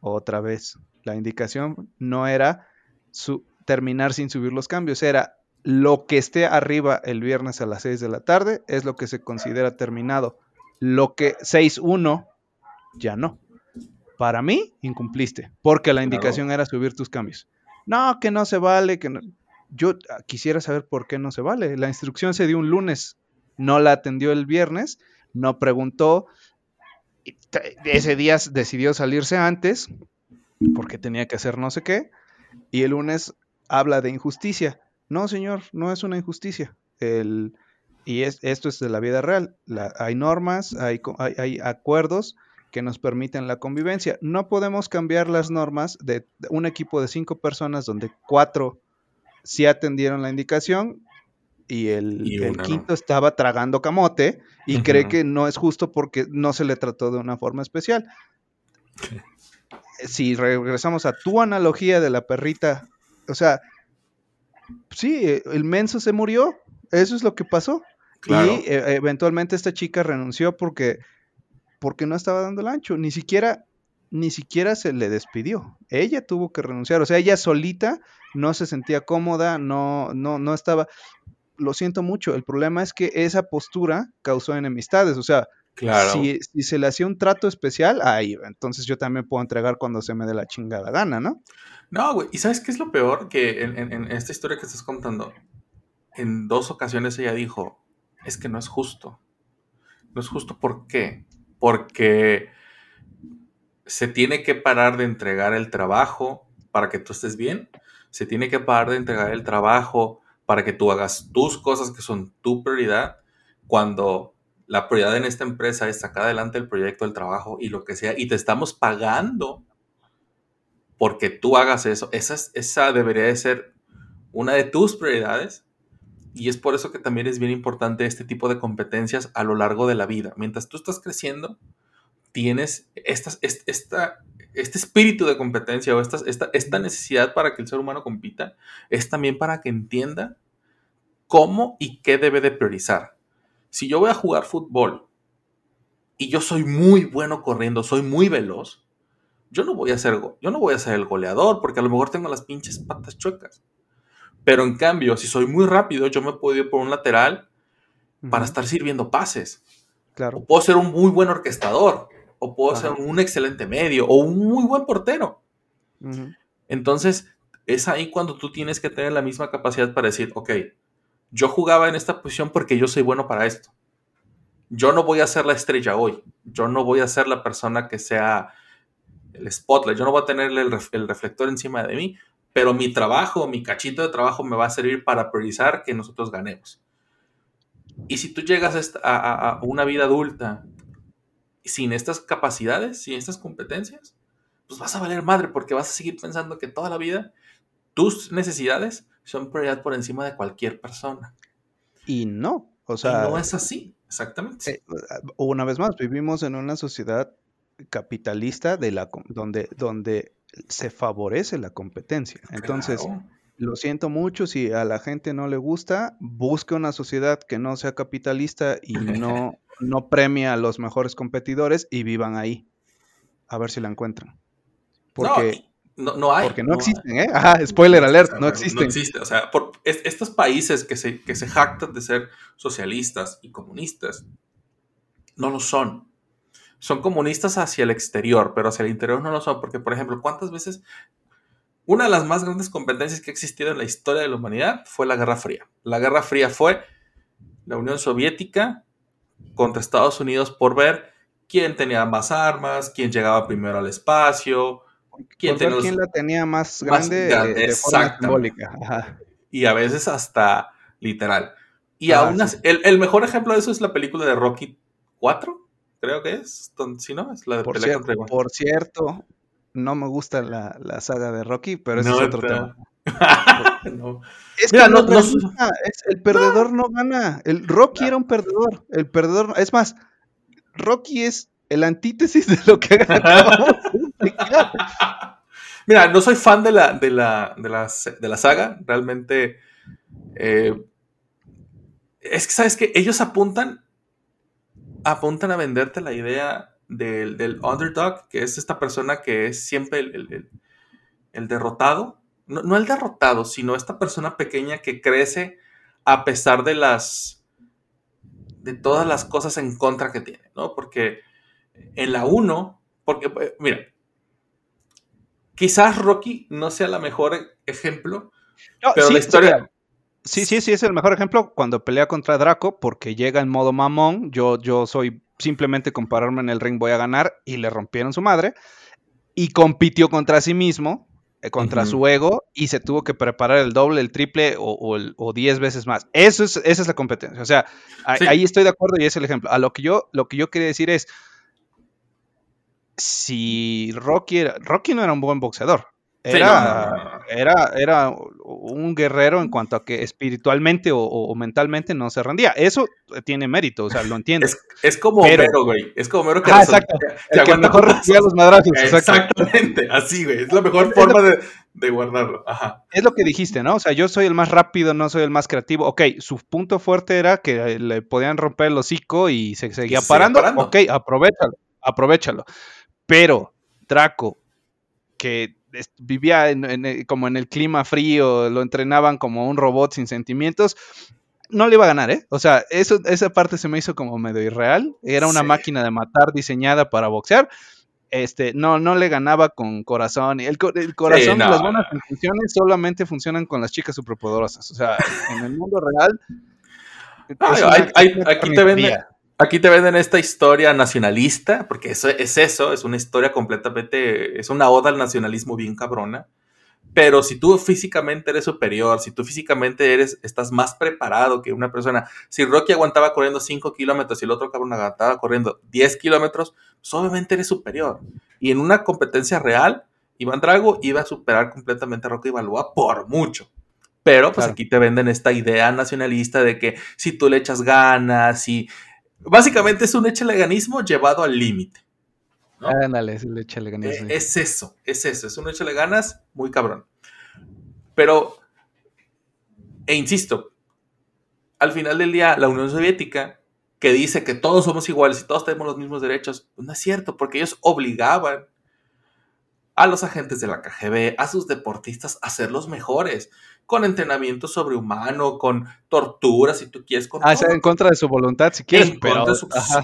Otra vez, la indicación no era su, terminar sin subir los cambios, era lo que esté arriba el viernes a las 6 de la tarde es lo que se considera terminado. Lo que 6.1 ya no para mí incumpliste, porque la indicación era subir tus cambios. No, que no se vale, que Yo ah, quisiera saber por qué no se vale. La instrucción se dio un lunes, no la atendió el viernes, no preguntó. Ese día decidió salirse antes, porque tenía que hacer no sé qué, y el lunes habla de injusticia. No, señor, no es una injusticia. El, y esto es de la vida real. hay normas, hay, hay acuerdos que nos permiten la convivencia. No podemos cambiar las normas de un equipo de cinco personas donde cuatro sí atendieron la indicación y el, quinto estaba tragando camote y cree que no es justo porque no se le trató de una forma especial. si regresamos a tu analogía de la perrita, o sea, sí, el menso se murió, eso es lo que pasó. Y eh, eventualmente esta chica renunció porque porque no estaba dando el ancho, ni siquiera ni siquiera se le despidió. Ella tuvo que renunciar, o sea, ella solita no se sentía cómoda, no no no estaba lo siento mucho, el problema es que esa postura causó enemistades, o sea, claro. si, se le hacía un trato especial, ahí, entonces yo también puedo entregar cuando se me dé la chingada gana, ¿no? No, güey, ¿y sabes qué es lo peor? Que en, en esta historia que estás contando, en dos ocasiones ella dijo, es que no es justo. No es justo, ¿por qué? porque se tiene que parar de entregar el trabajo para que tú estés bien, se tiene que parar de entregar el trabajo para que tú hagas tus cosas que son tu prioridad, cuando la prioridad en esta empresa es sacar adelante el proyecto, el trabajo y lo que sea, y te estamos pagando porque tú hagas eso. Esa, debería de ser una de tus prioridades. Y es por eso que también es bien importante este tipo de competencias a lo largo de la vida. Mientras tú estás creciendo, tienes esta, esta, este espíritu de competencia o esta, esta, esta necesidad para que el ser humano compita, es también para que entienda cómo y qué debe de priorizar. Si yo voy a jugar fútbol y yo soy muy bueno corriendo, soy muy veloz, yo no voy a ser, yo no voy a ser el goleador porque a lo mejor tengo las pinches patas chuecas. Pero en cambio, si soy muy rápido, yo me puedo ir por un lateral para estar sirviendo pases. Claro. O puedo ser un muy buen orquestador, o puedo ser un excelente medio, o un muy buen portero. Entonces, es ahí cuando tú tienes que tener la misma capacidad para decir, ok, yo jugaba en esta posición porque yo soy bueno para esto. Yo no voy a ser la estrella hoy. Yo no voy a ser la persona que sea el spotlight. Yo no voy a tener el, reflector encima de mí, pero mi trabajo, mi cachito de trabajo me va a servir para priorizar que nosotros ganemos. Y si tú llegas a, una vida adulta sin estas capacidades, sin estas competencias, pues vas a valer madre porque vas a seguir pensando que toda la vida tus necesidades son prioridad por encima de cualquier persona. Y no, o sea... no es así, exactamente. Eh, una vez más, vivimos en una sociedad capitalista de la, donde, donde se favorece la competencia. Entonces, lo siento mucho, si a la gente no le gusta, busque una sociedad que no sea capitalista y no, no premia a los mejores competidores y vivan ahí. A ver si la encuentran. Porque... No, no hay. Porque no, existen, ¿eh? Ajá, spoiler alert, no, existen. No existe. O sea, por, estos países que se, que se jactan de ser socialistas y comunistas, no lo son. Son comunistas hacia el exterior, pero hacia el interior no lo son. Porque, por ejemplo, ¿cuántas veces una de las más grandes competencias que ha existido en la historia de la humanidad fue la Guerra Fría. La Guerra Fría fue la Unión Soviética contra Estados Unidos por ver quién tenía más armas, quién llegaba primero al espacio, ¿Quién, la tenía más grande, de forma simbólica? Y a veces hasta literal. Y ah, aún el, mejor ejemplo de eso es la película de Rocky 4, creo que es. Si no, es la de por, por cierto, no me gusta la, la, saga de Rocky, pero ese es otro tema. Es que no, el perdedor no gana. El Rocky era un perdedor. El perdedor, es más, Rocky es el antítesis de lo que acabamos Mira, no soy fan de la, de la, de la, saga. Realmente. Eh, es que, ¿sabes que Ellos apuntan. Apuntan a venderte la idea del, underdog, que es esta persona que es siempre el, derrotado. No, no, el derrotado, sino esta persona pequeña que crece a pesar de las. de todas las cosas en contra que tiene, ¿no? Porque en la 1, porque, eh, mira, quizás Rocky no sea la mejor ejemplo, pero la historia... Sí, sí, sí, es el mejor ejemplo cuando pelea contra Draco, porque llega en modo mamón, yo, yo soy simplemente compararme en el ring voy a ganar, y le rompieron su madre, y compitió contra sí mismo, eh, contra su ego, y se tuvo que preparar el doble, el triple o, o, diez veces más. Eso es, esa es la competencia. O sea, ahí estoy de acuerdo y es el ejemplo. A lo que yo, lo que yo quería decir es, si Rocky era, Rocky no era un buen boxeador. Era, era, era un guerrero en cuanto a que espiritualmente o, mentalmente no se rendía. Eso tiene mérito, o sea, lo entiendo. Es, como Homero, güey. Es como Homero que, ah, exacto. el que mejor recibía los madrazos. Exactamente, así, güey. Es la mejor forma de, guardarlo. Ajá. Es lo que dijiste, ¿no? O sea, yo soy el más rápido, no soy el más creativo. Ok, su punto fuerte era que le podían romper el hocico y se seguía parando. Ok, aprovechalo, aprovechalo. Pero Draco, que vivía como en el clima frío, lo entrenaban como un robot sin sentimientos, no le iba a ganar, ¿eh? O sea, eso, esa parte se me hizo como medio irreal. Era una máquina de matar diseñada para boxear. Este, no, no le ganaba con corazón. El, el corazón y las buenas intenciones solamente funcionan con las chicas superpoderosas. O sea, en el mundo real. aquí te venden, Aquí te venden esta historia nacionalista, porque eso es eso, es una historia completamente, es una oda al nacionalismo bien cabrona. Pero si tú físicamente eres superior, si tú físicamente eres, estás más preparado que una persona, si Rocky aguantaba corriendo 5 kilómetros y el otro cabrón aguantaba corriendo 10 kilómetros, pues obviamente eres superior. Y en una competencia real, Iván Drago iba a superar completamente a Rocky Balboa por mucho. Pero pues aquí te venden esta idea nacionalista de que si tú le echas ganas y básicamente es un echeleganismo llevado al límite. Ándale, es el. Eh, es eso, es eso, es un échale ganas muy cabrón. Pero, e insisto, al final del día, la Unión Soviética, que dice que todos somos iguales y todos tenemos los mismos derechos, no es cierto, porque ellos obligaban a los agentes de la KGB, a sus deportistas a ser los mejores, con entrenamiento sobrehumano, con tortura, si tú quieres. Con ah, en contra de su voluntad, si quieres. pero,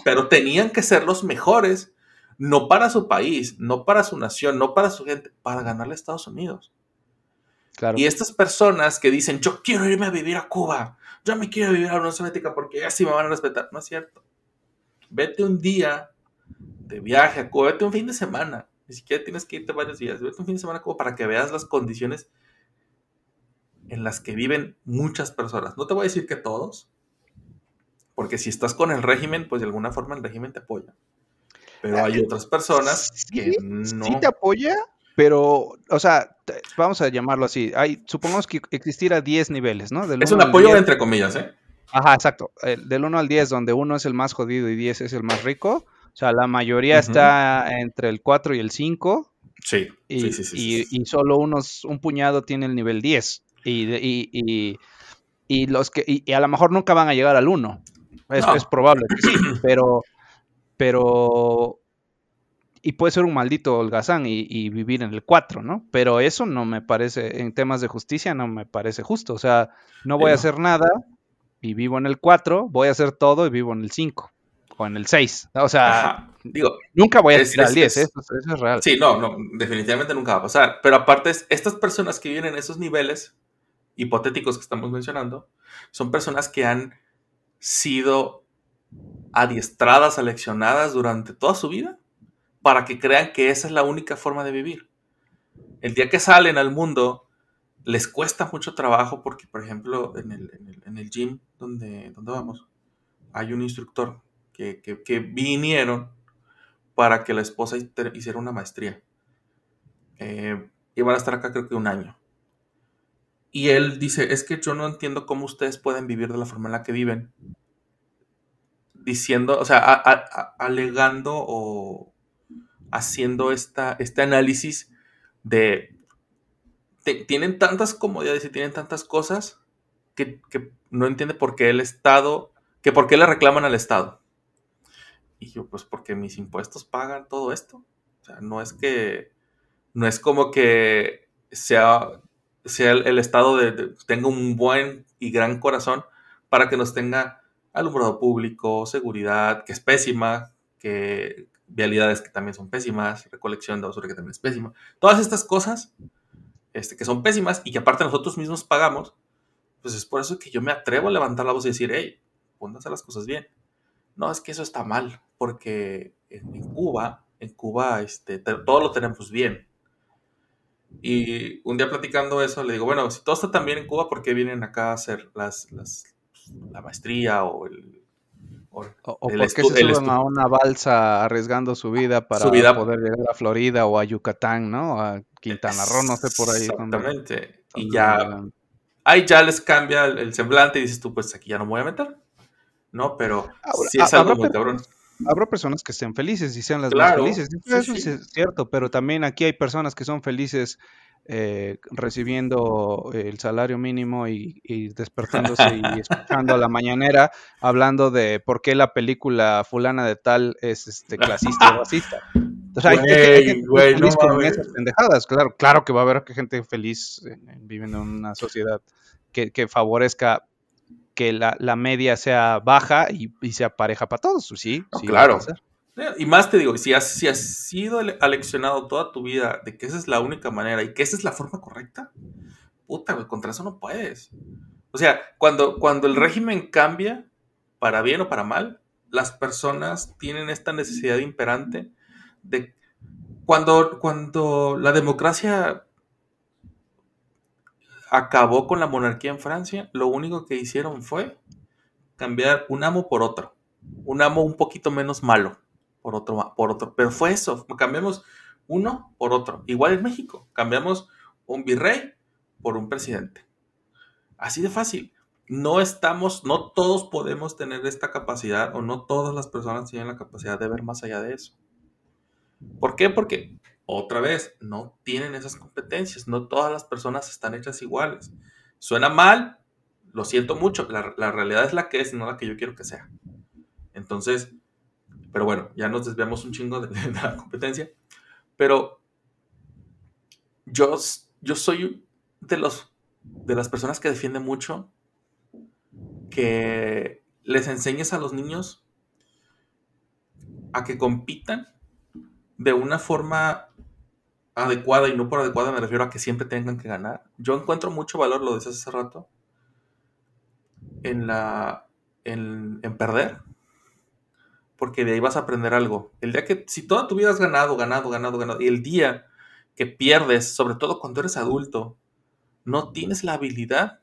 pero tenían que ser los mejores, no para su país, no para su nación, no para su gente, para ganarle a Estados Unidos. Y estas personas que dicen, yo quiero irme a vivir a Cuba, yo me quiero vivir a la Unión Soviética porque así me van a respetar. No es cierto. Vete un día de viaje a Cuba, vete un fin de semana. Ni siquiera tienes que irte varios días. Vete un fin de semana a Cuba para que veas las condiciones en las que viven muchas personas. No te voy a decir que todos, porque si estás con el régimen, pues de alguna forma el régimen te apoya. Pero hay otras personas que no. Sí te apoya, pero, o sea, vamos a llamarlo así. Hay, supongamos que existiera 10 niveles, ¿no? es un apoyo entre comillas, ¿eh? Ajá, exacto. del 1 al 10, donde uno es el más jodido y 10 es el más rico. O sea, la mayoría está entre el 4 y el 5. Sí, y, sí, sí, y, solo unos, un puñado tiene el nivel 10. Y, y, los que, y, a lo mejor nunca van a llegar al 1. Es, es probable que sí, pero, pero y puede ser un maldito holgazán y, vivir en el 4, ¿no? Pero eso no me parece, en temas de justicia, no me parece justo. O sea, no voy a hacer nada y vivo en el 4, voy a hacer todo y vivo en el 5 o en el 6. O sea, digo, nunca voy a ir al 10, ¿eh? eso, es real. Sí, no, no, definitivamente nunca va a pasar. Pero aparte, estas personas que viven en esos niveles hipotéticos que estamos mencionando, son personas que han sido adiestradas, aleccionadas durante toda su vida para que crean que esa es la única forma de vivir. El día que salen al mundo, les cuesta mucho trabajo porque, por ejemplo, en el, gym donde, donde vamos, hay un instructor que, vinieron para que la esposa hiciera una maestría. Eh, y van a estar acá creo que un año. Y él dice, es que yo no entiendo cómo ustedes pueden vivir de la forma en la que viven. Diciendo, o sea, alegando o, haciendo esta, este análisis de, tienen tantas comodidades y tienen tantas cosas que, no entiende por qué el Estado, que por qué le reclaman al Estado. Y yo, pues porque mis impuestos pagan todo esto. O sea, no es que, no es como que sea, sea el, Estado de, tenga un buen y gran corazón para que nos tenga alumbrado público, seguridad, que es pésima, que vialidades que también son pésimas, recolección de basura que también es pésima. Todas estas cosas este, que son pésimas y que aparte nosotros mismos pagamos, pues es por eso que yo me atrevo a levantar la voz y decir, hey, pónganse las cosas bien. No, es que eso está mal, porque en, Cuba, en Cuba, este, todo lo tenemos bien. Y un día platicando eso, le digo, bueno, si todo está tan bien en Cuba, ¿por qué vienen acá a hacer las, las la maestría o el, o, porque se suben a una balsa arriesgando su vida para poder llegar a Florida o a Yucatán, ¿no? A Quintana Roo, no sé por ahí. Exactamente. y ya, ahí ya les cambia el, semblante y dices tú, pues aquí ya no me voy a meter. ¿No? Pero sí es algo muy cabrón. Habrá personas que estén felices y sean las más felices. Eso es cierto, pero también aquí hay personas que son felices eh, recibiendo el salario mínimo y, despertándose y escuchando a la mañanera hablando de por qué la película fulana de tal es este clasista o racista. Hay, gente feliz con esas pendejadas, claro, claro que va a haber gente feliz viviendo en una sociedad que, favorezca que la, media sea baja y, sea pareja para todos, sí, sí claro. Y más te digo, si has, si has sido aleccionado toda tu vida de que esa es la única manera y que esa es la forma correcta, puta, contra eso no puedes. O sea, cuando, cuando el régimen cambia, para bien o para mal, las personas tienen esta necesidad imperante de cuando, cuando la democracia acabó con la monarquía en Francia, lo único que hicieron fue cambiar un amo por otro, un amo un poquito menos malo por otro, por otro. Pero fue eso, cambiamos uno por otro. Igual en México, cambiamos un virrey por un presidente. Así de fácil. No estamos, no todos podemos tener esta capacidad o no todas las personas tienen la capacidad de ver más allá de eso. ¿Por qué? Porque, otra vez, no tienen esas competencias. No todas las personas están hechas iguales. Suena mal, lo siento mucho. La, realidad es la que es, no la que yo quiero que sea. Entonces, pero bueno, ya nos desviamos un chingo de, la competencia. Pero yo, yo soy de, los, de las personas que defienden mucho que les enseñes a los niños a que compitan de una forma adecuada y no por adecuada me refiero a que siempre tengan que ganar. Yo encuentro mucho valor, lo decías hace rato, en la en, perder porque de ahí vas a aprender algo. El día que, si toda tu vida has ganado, ganado, ganado, ganado, y el día que pierdes, sobre todo cuando eres adulto, no tienes la habilidad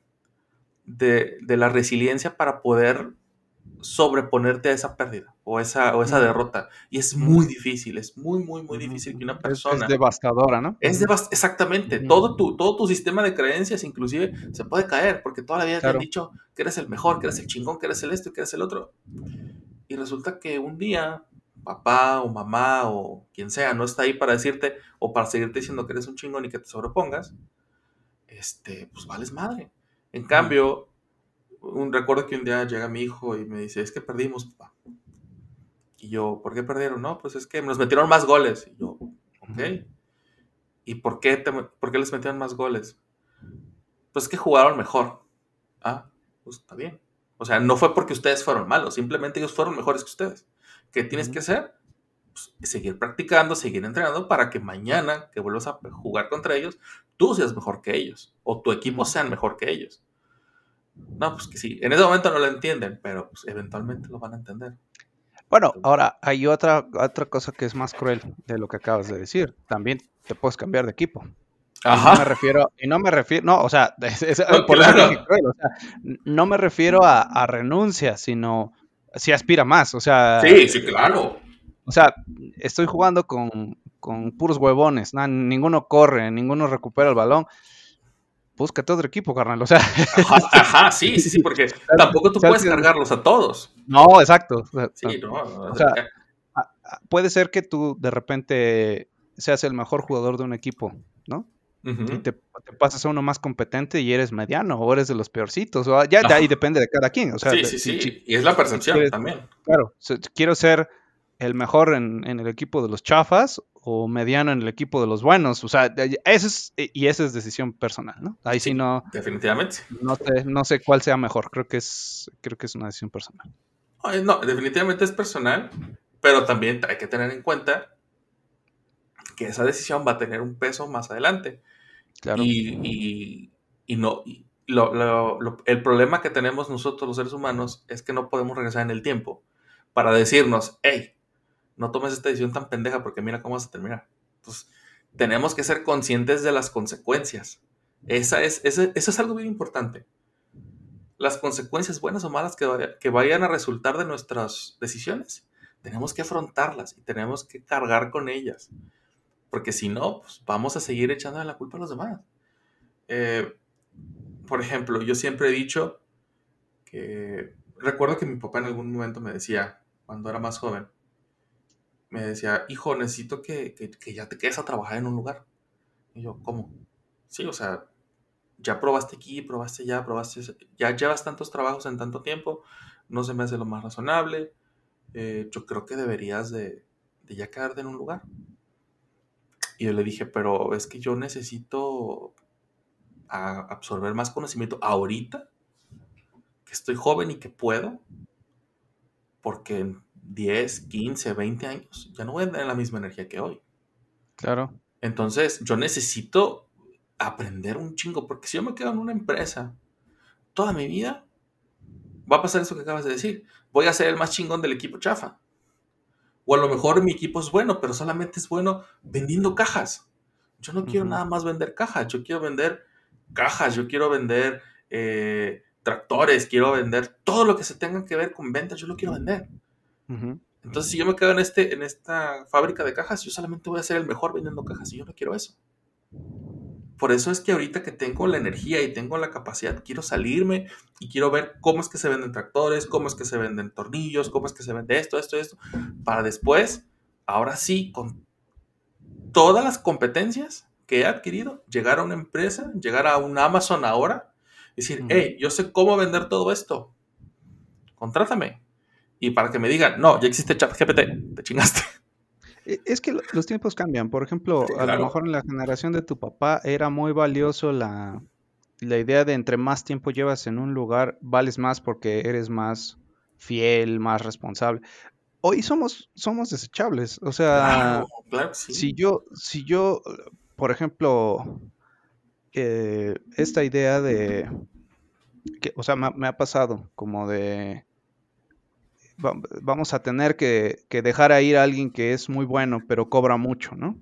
de, la resiliencia para poder sobreponerte a esa pérdida o esa, o esa derrota. Y es muy difícil, es muy, muy, muy difícil que una persona... Es, devastadora, ¿no? Es devastadora, exactamente. todo, tu, todo tu sistema de creencias inclusive se puede caer porque toda la vida te han dicho que eres el mejor, que eres el chingón, que eres el esto y que eres el otro. Y resulta que un día papá o mamá o quien sea no está ahí para decirte o para seguirte diciendo que eres un chingón y que te sobrepongas, este, pues vales madre. En cambio, un recuerdo que un día llega mi hijo y me dice, es que perdimos, papá. Y yo, ¿por qué perdieron? No, pues es que nos metieron más goles. Y yo, ok. ¿Y por qué, por qué les metieron más goles? Pues es que jugaron mejor. Ah, pues está bien. O sea, no fue porque ustedes fueron malos, simplemente ellos fueron mejores que ustedes. ¿Qué tienes que hacer? Pues, seguir practicando, seguir entrenando para que mañana que vuelvas a jugar contra ellos, tú seas mejor que ellos o tu equipo sean mejor que ellos. No, pues que sí, en ese momento no lo entienden, pero pues, eventualmente lo van a entender. Bueno, ahora hay otra, otra cosa que es más cruel de lo que acabas de decir. También te puedes cambiar de equipo. Ajá. No me refiero, y no me refiero, no, o sea, no me refiero a, renuncia, sino si aspira más, o sea. Sí, sí, claro. O sea, estoy jugando con, puros huevones, ninguno corre, ninguno recupera el balón. Búscate otro equipo, carnal, o sea. Ajá, sí, sí, sí, porque tampoco tú puedes cargarlos a todos. No, exacto. Sí, no, o sea, puede ser que tú de repente seas el mejor jugador de un equipo, ¿no? y te, pasas a uno más competente y eres mediano o eres de los peorcitos. O ya de ahí depende de cada quien. O sea, sí, sí, sí. y es la percepción también. Claro, quiero ser el mejor en, el equipo de los chafas o mediano en el equipo de los buenos. O sea, eso es, y esa es decisión personal, ¿no? Ahí sí, no. Definitivamente. No sé, no sé cuál sea mejor. Creo que es, creo que es una decisión personal. No, definitivamente es personal, pero también hay que tener en cuenta que esa decisión va a tener un peso más adelante. Y, no, el problema que tenemos nosotros los seres humanos es que no podemos regresar en el tiempo para decirnos, hey, no tomes esta decisión tan pendeja porque mira cómo vas a terminar. Entonces, tenemos que ser conscientes de las consecuencias. Esa es, eso es algo bien importante. Las consecuencias buenas o malas que, vayan a resultar de nuestras decisiones, tenemos que afrontarlas y tenemos que cargar con ellas. Porque si no, pues vamos a seguir echando la culpa a los demás. Eh, por ejemplo, yo siempre he dicho que recuerdo que mi papá en algún momento me decía, cuando era más joven, me decía, hijo, necesito que, ya te quedes a trabajar en un lugar. Y yo, ¿cómo? Sí, o sea, ya probaste aquí, probaste ya, probaste, ya llevas tantos trabajos en tanto tiempo, no se me hace lo más razonable. Eh, yo creo que deberías de, de ya quedarte en un lugar. Y yo le dije, pero es que yo necesito absorber más conocimiento ahorita, que estoy joven y que puedo, porque 10, 15, 20 años ya no voy a tener la misma energía que hoy. Claro. Entonces, yo necesito aprender un chingo, porque si yo me quedo en una empresa toda mi vida, va a pasar eso que acabas de decir. Voy a ser el más chingón del equipo chafa. O a lo mejor mi equipo es bueno, pero solamente es bueno vendiendo cajas. Yo no quiero nada más vender cajas, yo quiero vender cajas, yo quiero vender eh, tractores, quiero vender todo lo que se tenga que ver con ventas, yo lo quiero vender. Entonces, si yo me quedo en, este, en esta fábrica de cajas, yo solamente voy a ser el mejor vendiendo cajas y yo no quiero eso. por eso es que ahorita que tengo la energía y tengo la capacidad, quiero salirme y quiero ver cómo es que se venden tractores, cómo es que se venden tornillos, cómo es que se vende esto, esto, esto, para después, ahora sí, con todas las competencias que he adquirido, llegar a una empresa, llegar a un Amazon ahora, decir, hey, yo sé cómo vender todo esto, contrátame. Y para que me digan, no, ya existe ChatGPT, te chingaste. E, es que los tiempos cambian. Por ejemplo, a lo mejor en la generación de tu papá era muy valioso la, idea de entre más tiempo llevas en un lugar, vales más porque eres más fiel, más responsable. Hoy somos, somos desechables. O sea, si yo, si yo, por ejemplo, eh, esta idea de que, o sea, me ha pasado como de vamos a tener que, dejar a ir a alguien que es muy bueno, pero cobra mucho, ¿no?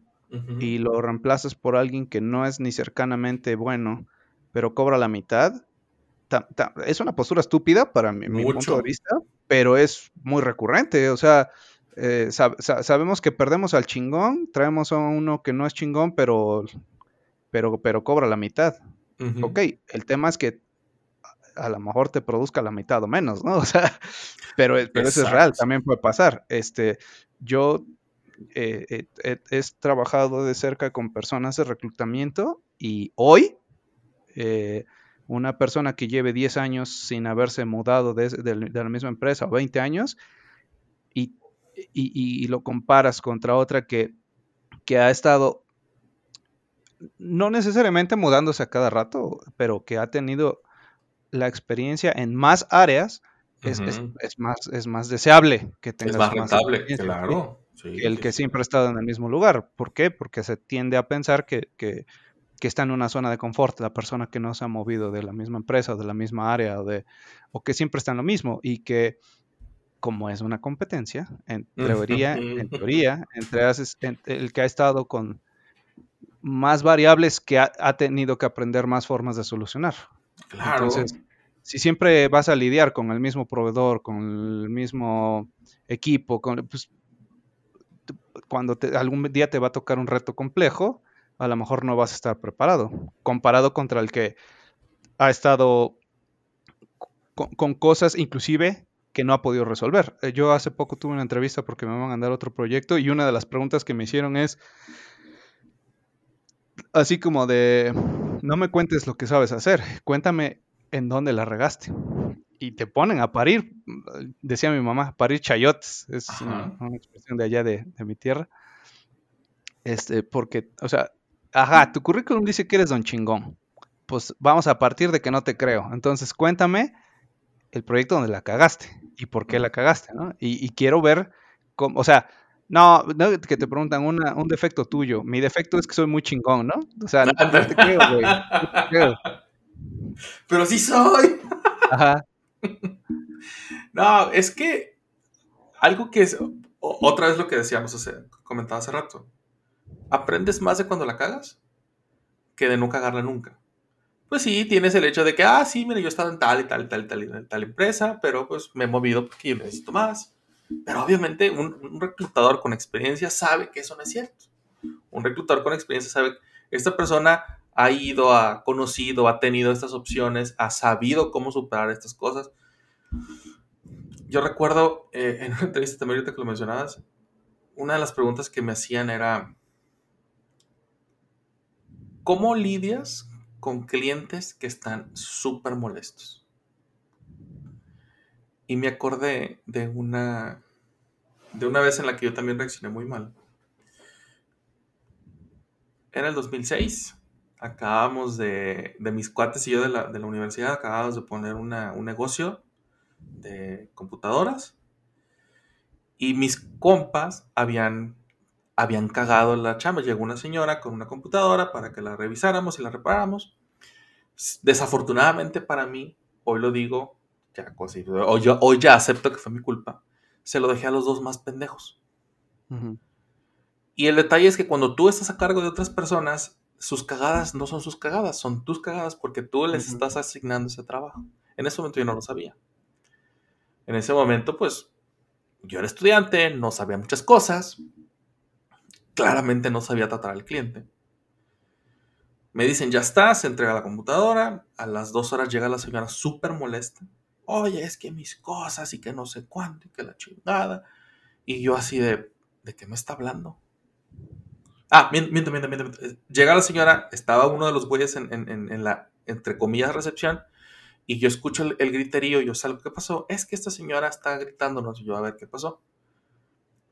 Y lo reemplazas por alguien que no es ni cercanamente bueno, pero cobra la mitad. es una postura estúpida para mi, punto de vista, pero es muy recurrente. O sea, eh, sabemos que perdemos al chingón, traemos a uno que no es chingón, pero, pero, pero cobra la mitad. Ok, el tema es que a lo mejor te produzca la mitad o menos, ¿no? O sea, pero, pero eso es real, también puede pasar. Este, yo eh, he trabajado de cerca con personas de reclutamiento y hoy eh, una persona que lleve 10 años sin haberse mudado de, la misma empresa o 20 años y, y, lo comparas contra otra que, que ha estado no necesariamente mudándose a cada rato, pero que ha tenido la experiencia en más áreas es, más, es más deseable que tengas Es más rentable, claro. el que siempre ha estado en el mismo lugar. ¿Por qué? Porque se tiende a pensar que, que, está en una zona de confort, la persona que no se ha movido de la misma empresa o de la misma área o, de, o que siempre está en lo mismo y que como es una competencia, en teoría, en teoría, entre el que ha estado con más variables que ha, ha, tenido que aprender más formas de solucionar. Claro. Entonces, si siempre vas a lidiar con el mismo proveedor, con el mismo equipo, con, pues, cuando algún día te va a tocar un reto complejo, a lo mejor no vas a estar preparado, comparado contra el que ha estado con, cosas inclusive que no ha podido resolver. Eh, yo hace poco tuve una entrevista porque me van a mandar otro proyecto y una de las preguntas que me hicieron es así como de, no me cuentes lo que sabes hacer, cuéntame en dónde la regaste. Y te ponen a parir, decía mi mamá, parir chayotes, es una, expresión de allá de, mi tierra. Este, porque, o sea, ajá, tu currículum dice que eres don chingón. Pues vamos a partir de que no te creo. Entonces, cuéntame el proyecto donde la cagaste y por qué la cagaste, ¿no? Y, quiero ver cómo, o sea, no, no, que te preguntan un defecto tuyo. Mi defecto es que soy muy chingón, ¿no? O sea, no, te creo, güey. No te creo. Pero sí soy. Ajá. No, es que algo que es, otra vez lo que decíamos, hace, comentaba hace rato, aprendes más de cuando la cagas que de no cagarla nunca. Pues sí, tienes el hecho de que, ah, sí, mira, yo he estado en tal y tal y tal y tal, y tal empresa, pero pues me he movido porque yo necesito más. Pero obviamente un, un, reclutador con experiencia sabe que eso no es cierto. Un reclutador con experiencia sabe que esta persona ha ido, ha conocido, ha tenido estas opciones, ha sabido cómo superar estas cosas. Yo recuerdo eh, en una entrevista también ahorita que lo mencionabas, una de las preguntas que me hacían era, ¿cómo lidias con clientes que están súper molestos? Y me acordé de una, de una vez en la que yo también reaccioné muy mal. Era el 2006 acabamos de, de mis cuates y yo de la, de la universidad, acabamos de poner una, un negocio de computadoras y mis compas habían, habían cagado la chamba. Llegó una señora con una computadora para que la revisáramos y la reparáramos. Desafortunadamente para mí, hoy lo digo, ya, hoy, yo, hoy ya acepto que fue mi culpa, se lo dejé a los dos más pendejos. Y el detalle es que cuando tú estás a cargo de otras personas, sus cagadas no son sus cagadas, son tus cagadas porque tú les estás asignando ese trabajo. En ese momento yo no lo sabía. En ese momento, pues, yo era estudiante, no sabía muchas cosas, claramente no sabía tratar al cliente. Me dicen, ya está, se entrega la computadora. A las dos horas llega la señora súper molesta. Oye, es que mis cosas y que no sé cuánto y que la chingada. Y yo así de, ¿de qué me está hablando? Ah, miento, miento, miento, Llega la señora, estaba uno de los güeyes en, la, entre comillas, recepción. Y yo escucho el, griterío, yo salgo, ¿qué pasó? Es que esta señora está gritándonos. Y yo, a ver, ¿qué pasó?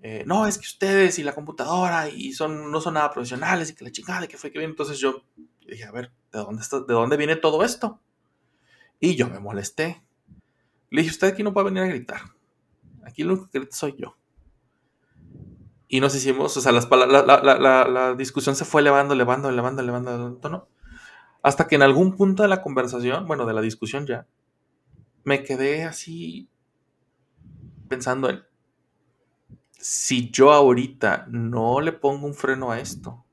Eh, no, es que ustedes y la computadora y son, no son nada profesionales y que la chingada que fue que bien. Entonces yo dije, a ver, ¿de dónde, ¿de dónde viene todo esto? Y yo me molesté. Le dije, usted aquí no puede venir a gritar. Aquí lo único que grita soy yo. Y nos hicimos, o sea, las, la, la, la, discusión se fue elevando, elevando, elevando, elevando, tono. Hasta que en algún punto de la conversación, bueno, de la discusión ya, me quedé así pensando en, si yo ahorita no le pongo un freno a esto,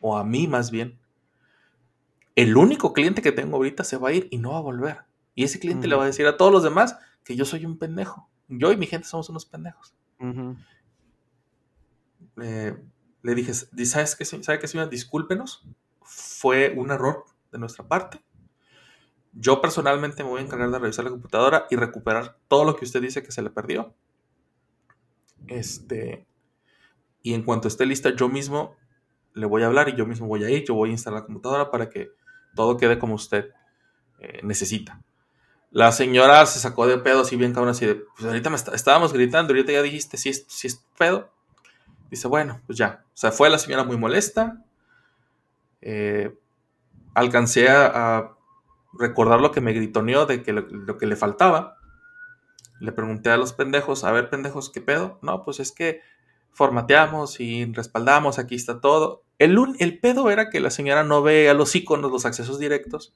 o a mí más bien, el único cliente que tengo ahorita se va a ir y no va a volver. Y ese cliente le va a decir a todos los demás que yo soy un pendejo. Yo y mi gente somos unos pendejos. Le dije, ¿sabes qué, ¿sabe qué, señora? Discúlpenos. Fue un error de nuestra parte. Yo personalmente me voy a encargar de revisar la computadora y recuperar todo lo que usted dice que se le perdió. Este, y en cuanto esté lista, yo mismo le voy a hablar y yo mismo voy a ir, yo voy a instalar la computadora para que todo quede como usted eh, necesita. La señora se sacó de pedo así bien cabrón, así de, pues ahorita me estábamos gritando, ahorita ya dijiste si es, si es pedo. Dice, bueno, pues ya. O sea, fue la señora muy molesta. Eh, alcancé a, recordar lo que me gritoneó de que lo que le faltaba. Le pregunté a los pendejos, a ver, pendejos, ¿qué pedo? No, pues es que formateamos y respaldamos, aquí está todo. El, el pedo era que la señora no ve a los iconos, los accesos directos,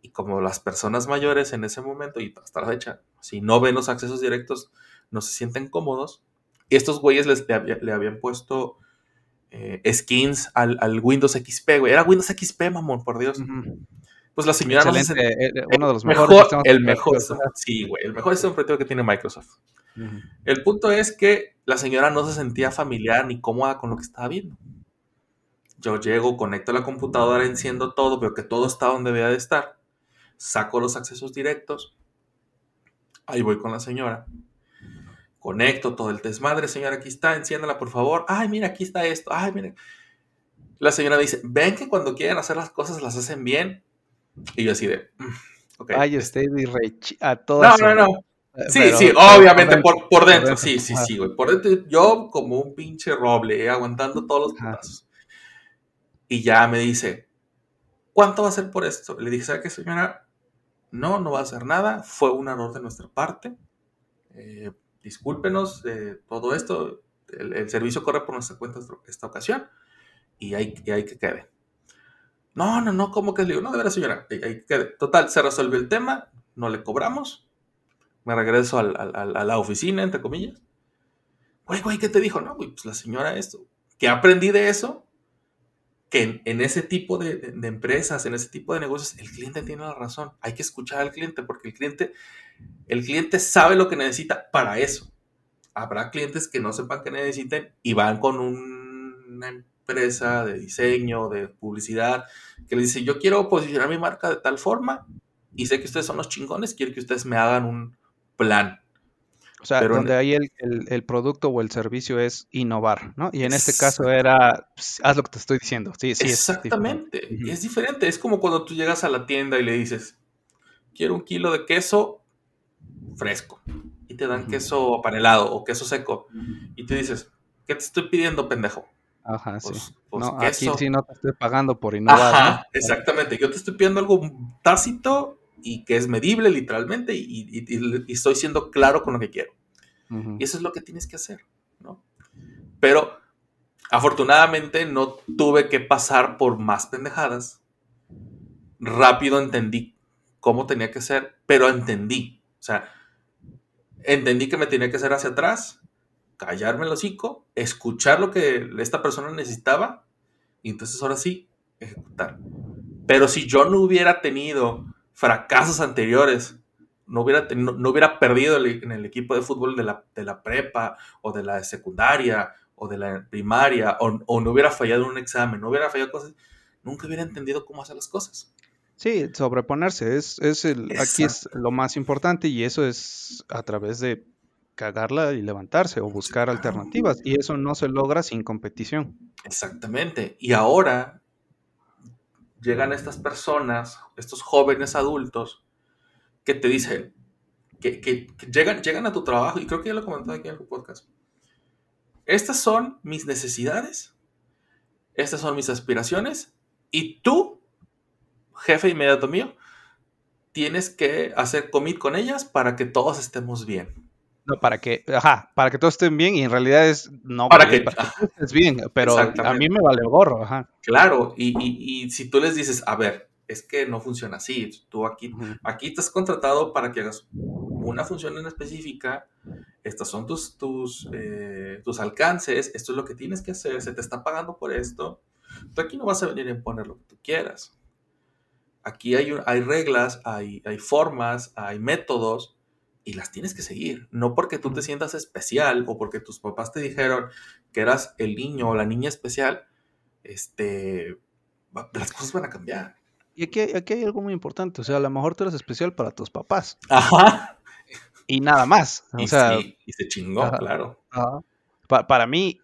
y como las personas mayores en ese momento y hasta la fecha, si no ven los accesos directos, no se sienten cómodos. Y estos güeyes les, le, habían puesto eh, skins al, Windows XP, güey. Era Windows XP, mamón, por Dios. Pues la señora no se... Eh, eh, uno de los mejores el mejor sí güey el mejor sistema operativo que tiene Microsoft. El punto es que la señora no se sentía familiar ni cómoda con lo que estaba viendo. Yo llego conecto la computadora enciendo todo veo que todo está donde debía de estar saco los accesos directos ahí voy con la señora conecto todo el desmadre señora aquí está enciéndala por favor ay mira aquí está esto ay mira la señora dice, ven que cuando quieren hacer las cosas las hacen bien y yo así de. Mm, okay. Ay, usted y a todas. No, no, no. Sí, sí, obviamente, por, por, dentro, sí, sí, sí, güey. Por dentro, yo como un pinche roble, eh, aguantando todos los putazos. Y ya me dice, ¿cuánto va a ser por esto? Le dije, ¿sabe qué, señora? No, no va a hacer nada. Fue un error de nuestra parte. Eh, discúlpenos de todo esto. El, servicio corre por nuestra cuenta esta ocasión. Y hay, y hay que quede. No, no, no, ¿cómo que le digo? No, de veras, señora. Total, se resolvió el tema, no le cobramos. Me regreso a la oficina, entre comillas. Güey, güey, ¿qué te dijo? No, güey, pues la señora esto. ¿Qué aprendí de eso? Que en, ese tipo de, empresas, en ese tipo de negocios, el cliente tiene la razón. Hay que escuchar al cliente porque el cliente, el cliente sabe lo que necesita para eso. Habrá clientes que no sepan qué necesiten y van con un, empresa de diseño, de publicidad, que le dice, yo quiero posicionar mi marca de tal forma y sé que ustedes son los chingones, quiero que ustedes me hagan un plan. O sea, donde ahí el, producto o el servicio es innovar, ¿no? Y en este caso era, pues, haz lo que te estoy diciendo. Sí, sí. Exactamente. Es es diferente. Es como cuando tú llegas a la tienda y le dices, quiero un kilo de queso fresco. Y te dan queso apanelado o queso seco. Y tú dices, ¿qué te estoy pidiendo, pendejo? Ajá, sí. Pues, pues, no, aquí sí no te estoy pagando por innovar. Ajá, exactamente. Yo te estoy pidiendo algo tácito y que es medible literalmente y, estoy siendo claro con lo que quiero. Y eso es lo que tienes que hacer, ¿no? Pero afortunadamente no tuve que pasar por más pendejadas. Rápido entendí cómo tenía que ser, pero entendí. O sea, entendí que me tenía que hacer hacia atrás callarme el hocico, escuchar lo que esta persona necesitaba y entonces ahora sí, ejecutar. Pero si yo no hubiera tenido fracasos anteriores, no hubiera, no, hubiera perdido en el equipo de fútbol de la, de la, prepa o de la secundaria o de la primaria o, no hubiera fallado un examen, no hubiera fallado cosas, nunca hubiera entendido cómo hacer las cosas. Sí, sobreponerse es, es el, aquí es lo más importante y eso es a través de cagarla y levantarse o buscar alternativas y eso no se logra sin competición. Exactamente. Y ahora llegan estas personas, estos jóvenes adultos, que te dicen, que, llegan, llegan a tu trabajo, y creo que ya lo comentado aquí en el podcast. Estas son mis necesidades, estas son mis aspiraciones, y tú, jefe inmediato mío, tienes que hacer commit con ellas para que todos estemos bien. No, para que, ajá, para que todos estén bien y en realidad es no para, que, estés bien, pero a mí me vale gorro, ajá. Claro, y, y, si tú les dices, a ver, es que no funciona así, tú aquí, aquí estás contratado para que hagas una función en específica, estos son tus, tus, eh, tus alcances, esto es lo que tienes que hacer, se te está pagando por esto, tú aquí no vas a venir a imponer lo que tú quieras. Aquí hay, hay reglas, hay, hay formas, hay métodos y las tienes que seguir. No porque tú te sientas especial o porque tus papás te dijeron que eras el niño o la niña especial, este, las cosas van a cambiar. Y aquí, aquí hay algo muy importante, o sea, a lo mejor tú eres especial para tus papás. Ajá. Y nada más. O y, sea, y se chingó, claro. para mí,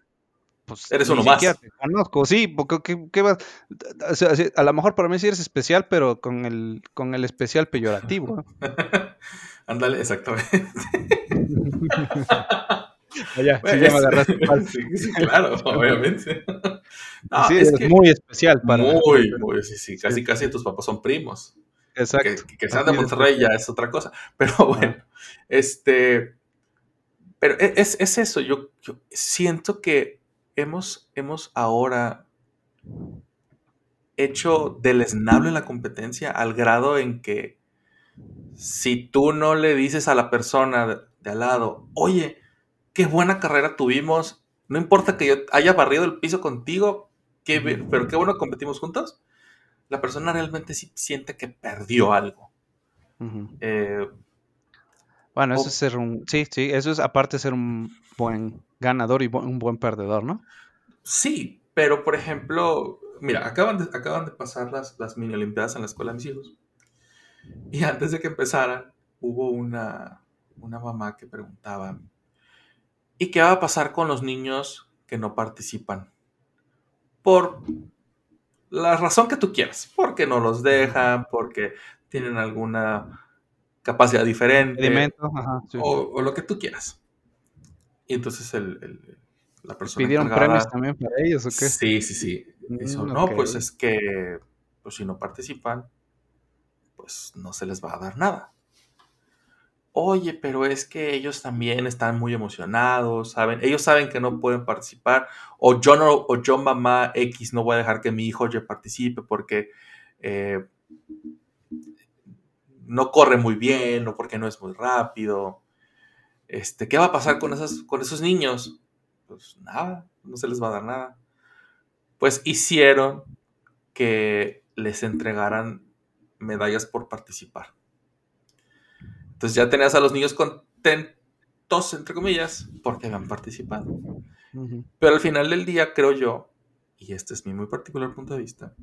pues. Eres uno más. Te conozco, sí, porque ¿qué, vas? a lo mejor para mí sí eres especial, pero con el, con el especial peyorativo. Ándale, exactamente. Allá, sí, ya me agarraste sí, claro, obviamente. sí, es, muy especial para. Muy, muy, sí, sí, casi, casi tus papás son primos. Exacto. Que, que sean de Monterrey ya es otra cosa. Pero bueno, este. Pero e, es, es eso, yo, yo, siento que hemos, hemos ahora hecho deleznable la competencia al grado en que si tú no le dices a la persona de, al lado, oye, qué buena carrera tuvimos, no importa que yo haya barrido el piso contigo, pero qué bueno competimos juntos, la persona realmente sí siente que perdió algo. Eh, bueno, eso es ser un. Sí, sí, eso es aparte de ser un buen ganador y un buen perdedor, ¿no? Sí, pero por ejemplo, mira, acaban de, acaban de pasar las, las mini olimpiadas en la escuela de mis hijos. Y antes de que empezaran, hubo una, una mamá que preguntaba, ¿y qué va a pasar con los niños que no participan? Por la razón que tú quieras, porque no los dejan, porque tienen alguna capacidad diferente, o, lo que tú quieras. Y entonces el, la persona... ¿Pidieron premios también para ellos o qué? Sí, sí, sí. Mm, no, pues es que pues si no participan, pues no se les va a dar nada. Oye, pero es que ellos también están muy emocionados, ¿saben? Ellos saben que no pueden participar, o yo no, o yo mamá X no voy a dejar que mi hijo ya participe porque eh, no corre muy bien o porque no es muy rápido. Este, ¿qué va a pasar con, esas, con esos niños? Pues nada, no se les va a dar nada. Pues hicieron que les entregaran medallas por participar. Entonces ya tenías a los niños contentos, entre comillas, porque habían participado. Pero al final del día, creo yo, y este es mi muy particular punto de vista,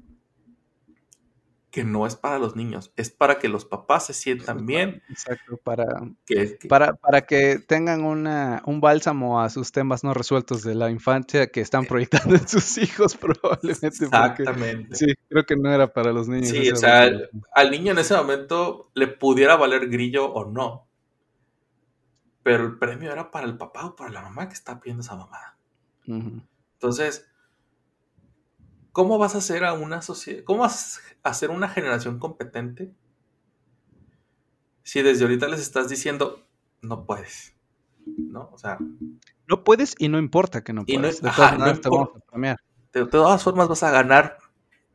que no es para los niños, es para que los papás se sientan bien. Exacto, para que, para, para que tengan una, un bálsamo a sus temas no resueltos de la infancia que están proyectando en sus hijos probablemente. Exactamente. sí, creo que no era para los niños. Sí, o sea, al niño en ese momento le pudiera valer grillo o no, pero el premio era para el papá o para la mamá que está pidiendo esa mamada. Entonces, ¿Cómo vas a hacer a una sociedad? ¿Cómo vas a hacer una generación competente si desde ahorita les estás diciendo no puedes? ¿No? O sea. No puedes y no importa que no puedas. de, todas formas vas a ganar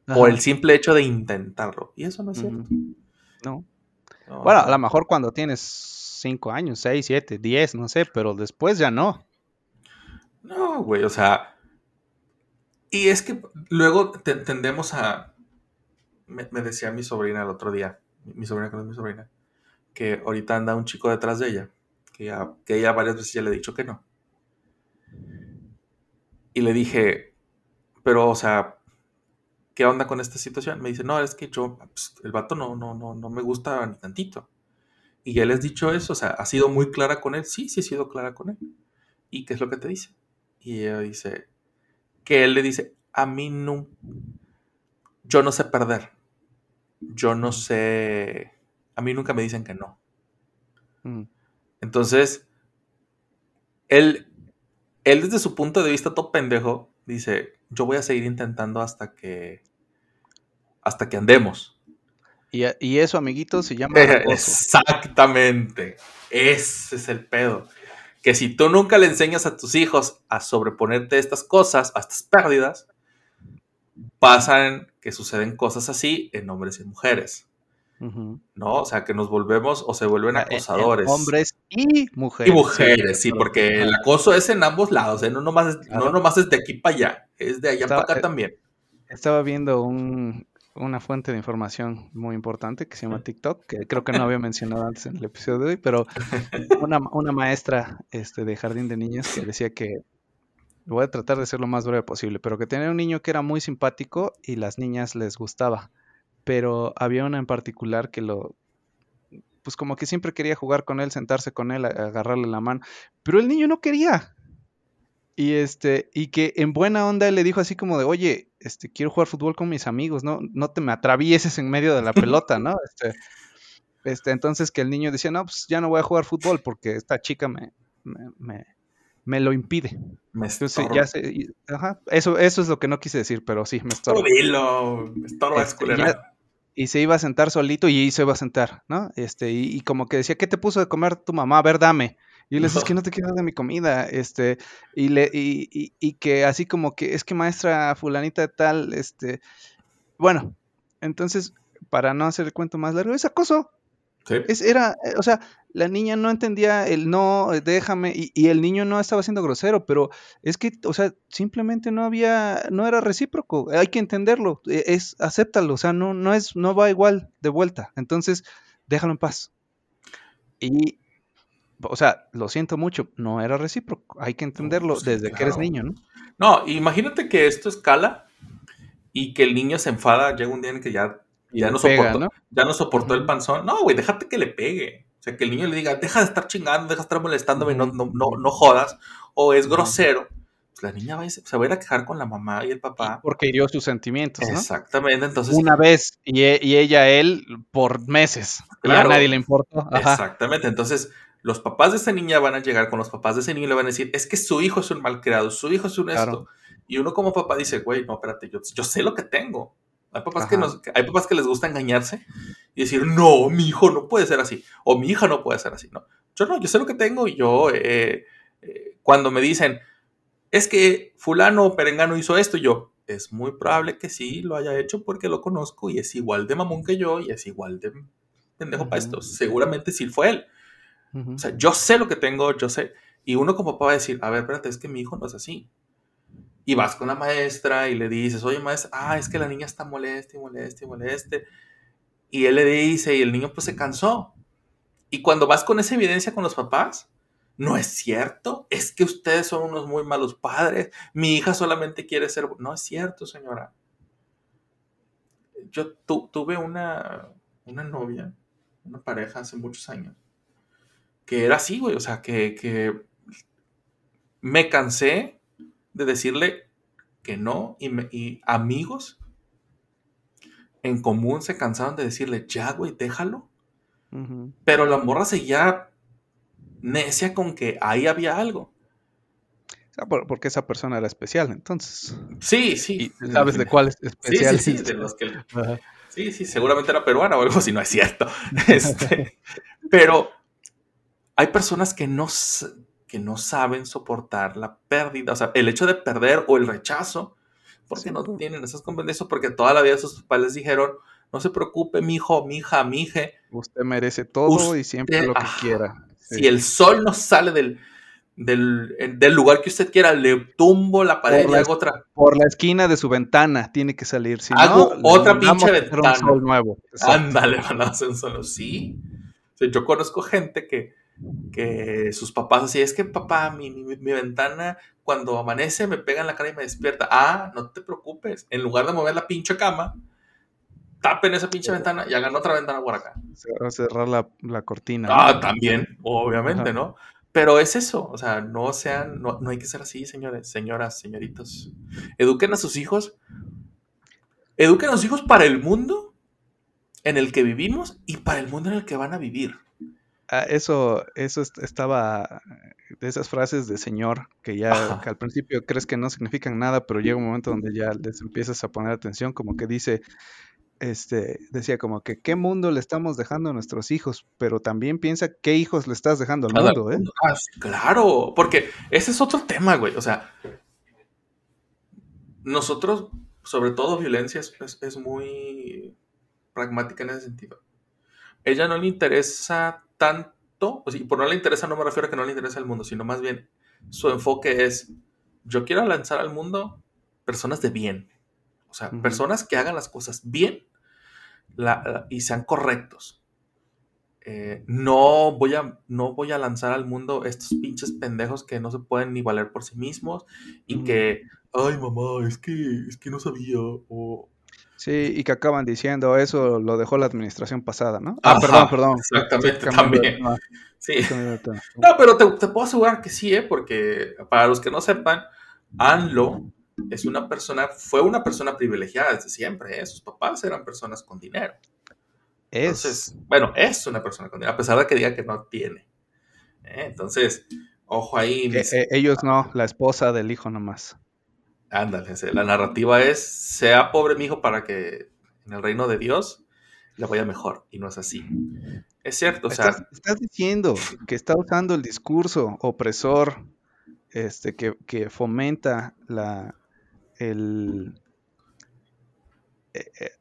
por el simple hecho de intentarlo. Y eso no es cierto. No. Bueno, a lo mejor cuando tienes 5 años, 6, 7, 10, no sé, pero después ya no. No, güey, o sea, y es que luego tendemos a. Me, decía mi sobrina el otro día, mi sobrina que no es mi sobrina, que ahorita anda un chico detrás de ella, que, ya, que ella varias veces ya le he dicho que no. Y le dije, pero, o sea, ¿qué onda con esta situación? Me dice, no, es que yo, pues, el vato no, no, no, no me gusta ni tantito. Y ya les he dicho eso, o sea, ¿ha sido muy clara con él? Sí, sí he sido clara con él. ¿Y qué es lo que te dice? Y ella dice, que él le dice, a mí no, yo no sé perder. Yo no sé, a mí nunca me dicen que no. Mm. Entonces, él, él desde su punto de vista todo pendejo, dice, yo voy a seguir intentando hasta que, hasta que andemos. Y, eso, amiguitos, se llama... Exactamente. Ese es el pedo. Que si tú nunca le enseñas a tus hijos a sobreponerte a estas cosas, a estas pérdidas, pasan que suceden cosas así en hombres y mujeres. ¿No? O sea, que nos volvemos o se vuelven ah, acosadores. hombres y mujeres. Y mujeres, sí, porque el acoso es en ambos lados, ¿eh? no, nomás, no nomás es de aquí para allá, es de allá para acá eh, también. Estaba viendo un, una fuente de información muy importante que se llama TikTok, que creo que no había mencionado antes en el episodio de hoy, pero una, una maestra este, de jardín de niños que decía que, voy a tratar de ser lo más breve posible, pero que tenía un niño que era muy simpático y las niñas les gustaba, pero había una en particular que lo, pues como que siempre quería jugar con él, sentarse con él, agarrarle la mano, pero el niño no quería. Y este, y que en buena onda le dijo así como de, oye, este, quiero jugar fútbol con mis amigos, no, no te me atravieses en medio de la pelota, ¿no? Este, este, entonces que el niño decía, no, pues ya no voy a jugar fútbol porque esta chica me, me, me, lo impide. Me entonces, ya sé, ajá, eso, eso es lo que no quise decir, pero sí, me estorba. Dilo, me estorba, este, y se iba a sentar solito y se iba a sentar, ¿no? Este, y, y, como que decía, ¿qué te puso de comer tu mamá? A ver, dame. Y le dices, que no te quiero de mi comida, este, y, le, y, y, que así como que, es que maestra fulanita tal, este, bueno, entonces, para no hacer el cuento más largo, es acoso. Sí. Es, era, eh, o sea, la niña no entendía el no, eh, déjame, y, y, el niño no estaba siendo grosero, pero es que, o sea, simplemente no había, no era recíproco, hay que entenderlo, e, es, acéptalo, o sea, no, no es, no va igual de vuelta, entonces, déjalo en paz. Y, o sea, lo siento mucho, no era recíproco. Hay que entenderlo pues desde que eres niño, ¿no? No, imagínate que esto escala y que el niño se enfada, llega un día en que ya, ya, no, soportó, ya no soportó el panzón. No, güey, déjate que le pegue. O sea, que el niño le diga, deja de estar chingando, deja de estar molestándome, no, no, no, no jodas. O es grosero. Pues la niña va se, va a ir a quejar con la mamá y el papá. Porque hirió sus sentimientos, ¿no? Exactamente, entonces... Una vez y, e, y ella, él, por meses. Y a nadie le importó. Exactamente, entonces los papás de esa niña van a llegar con los papás de ese niño y le van a decir, es que su hijo es un mal creado, su hijo es un esto. Y uno como papá dice, güey, no, espérate, yo, yo sé lo que tengo. Hay papás, que nos, hay papás que les gusta engañarse y decir, no, mi hijo no puede ser así, o mi hija no puede ser así, ¿no? Yo no, yo sé lo que tengo y yo, eh, eh, cuando me dicen, es que fulano o perengano hizo esto, yo, es muy probable que sí lo haya hecho porque lo conozco y es igual de mamón que yo y es igual de pendejo para esto. Seguramente sí fue él. O sea, yo sé lo que tengo, yo sé. Y uno como papá va a decir, a ver, espérate, es que mi hijo no es así. Y vas con la maestra y le dices, oye maestra, ah, es que la niña está molesta y molesta y molesta. Y él le dice, y el niño pues se cansó. Y cuando vas con esa evidencia con los papás, no es cierto, es que ustedes son unos muy malos padres, mi hija solamente quiere ser... No es cierto, señora. Yo tuve una, una novia, una pareja hace muchos años, que era así, güey, o sea, que, me cansé de decirle que no y, amigos en común se cansaron de decirle, ya, güey, déjalo. Pero la morra seguía necia con que ahí había algo. porque esa persona era especial, entonces. Sí, sí. ¿Sabes de cuál es especial? Sí, sí, sí, sí, seguramente era peruana o algo si no es cierto. Este, pero hay personas que no, que no saben soportar la pérdida, o sea, el hecho de perder o el rechazo, porque no tienen esas competencias, porque toda la vida sus papás les dijeron, no se preocupe, mi hijo, mi hija, mi hija. Usted merece todo y siempre lo que quiera. Si el sol no sale del, del, lugar que usted quiera, le tumbo la pared y hago otra. Por la esquina de su ventana tiene que salir. Si hago otra pinche ventana. Un sol nuevo. Ándale, van a hacer un solo. Sí. yo conozco gente que que sus papás así, es que papá, mi, mi, ventana cuando amanece me pega en la cara y me despierta. Ah, no te preocupes, en lugar de mover la pinche cama, tapen esa pinche ventana y hagan otra ventana por acá. Cerrar la, la cortina. Ah, también, obviamente, ¿no? Pero es eso, o sea, no sean, no, no hay que ser así, señores, señoras, señoritos. Eduquen a sus hijos, eduquen a sus hijos para el mundo en el que vivimos y para el mundo en el que van a vivir. Ah, eso, eso estaba de esas frases de señor que ya que al principio crees que no significan nada, pero llega un momento donde ya les empiezas a poner atención, como que dice, este, decía como que qué mundo le estamos dejando a nuestros hijos, pero también piensa qué hijos le estás dejando al mundo, ¿eh? Ah, claro, porque ese es otro tema, güey. O sea, nosotros, sobre todo violencia, es, es muy pragmática en ese sentido. Ella no le interesa tanto, o sea, por no le interesa no me refiero a que no le interesa el mundo, sino más bien su enfoque es, yo quiero lanzar al mundo personas de bien, o sea, personas que hagan las cosas bien y sean correctos. Eh, no, voy a, no voy a lanzar al mundo estos pinches pendejos que no se pueden ni valer por sí mismos y que, ay mamá, es que, es que no sabía, o Sí, y que acaban diciendo, eso lo dejó la administración pasada, ¿no? Ah, perdón, perdón. Exactamente, también. Sí. No, pero te, puedo asegurar que sí, ¿eh? Porque para los que no sepan, Anlo es una persona, fue una persona privilegiada desde siempre, ¿eh? Sus papás eran personas con dinero. Es. Entonces, bueno, es una persona con dinero, a pesar de que diga que no tiene. ¿eh? Entonces, ojo ahí. Eh, ellos no, la esposa del hijo nomás. Ándale, la narrativa es, sea pobre mi hijo para que en el reino de Dios le vaya mejor, y no es así. Es cierto, o sea... Estás, diciendo que está usando el discurso opresor, este, que, fomenta la, el... Eh, eh,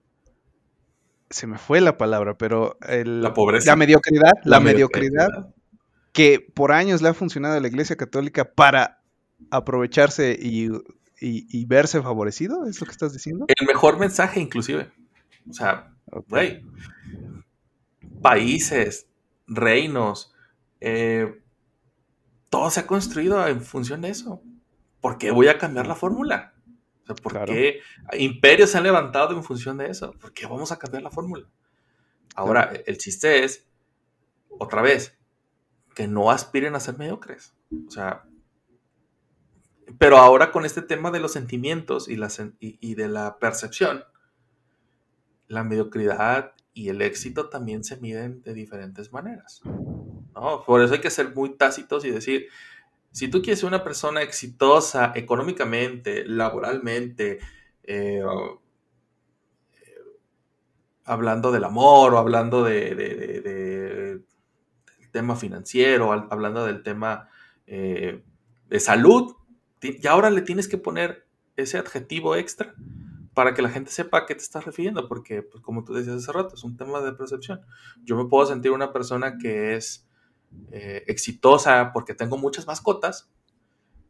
se me fue la palabra, pero la pobreza. La mediocridad, la, mediocridad, que por años le ha funcionado a la Iglesia Católica para aprovecharse y y, verse favorecido, ¿es lo que estás diciendo? El mejor mensaje, inclusive. O sea, países, reinos, eh, todo se ha construido en función de eso. ¿Por qué voy a cambiar la fórmula? O sea, ¿por qué imperios se han levantado en función de eso? ¿Por qué vamos a cambiar la fórmula? Ahora, el chiste es, otra vez, que no aspiren a ser mediocres. O sea, pero ahora con este tema de los sentimientos y, de la percepción, la mediocridad y el éxito también se miden de diferentes maneras. ¿no? Por eso hay que ser muy tácitos y decir, si tú quieres ser una persona exitosa económicamente, laboralmente, eh, hablando del amor o hablando de, del tema financiero, hablando del tema eh, de salud, y ahora le tienes que poner ese adjetivo extra para que la gente sepa a qué te estás refiriendo, porque, pues, como tú decías hace rato, es un tema de percepción. Yo me puedo sentir una persona que es eh, exitosa porque tengo muchas mascotas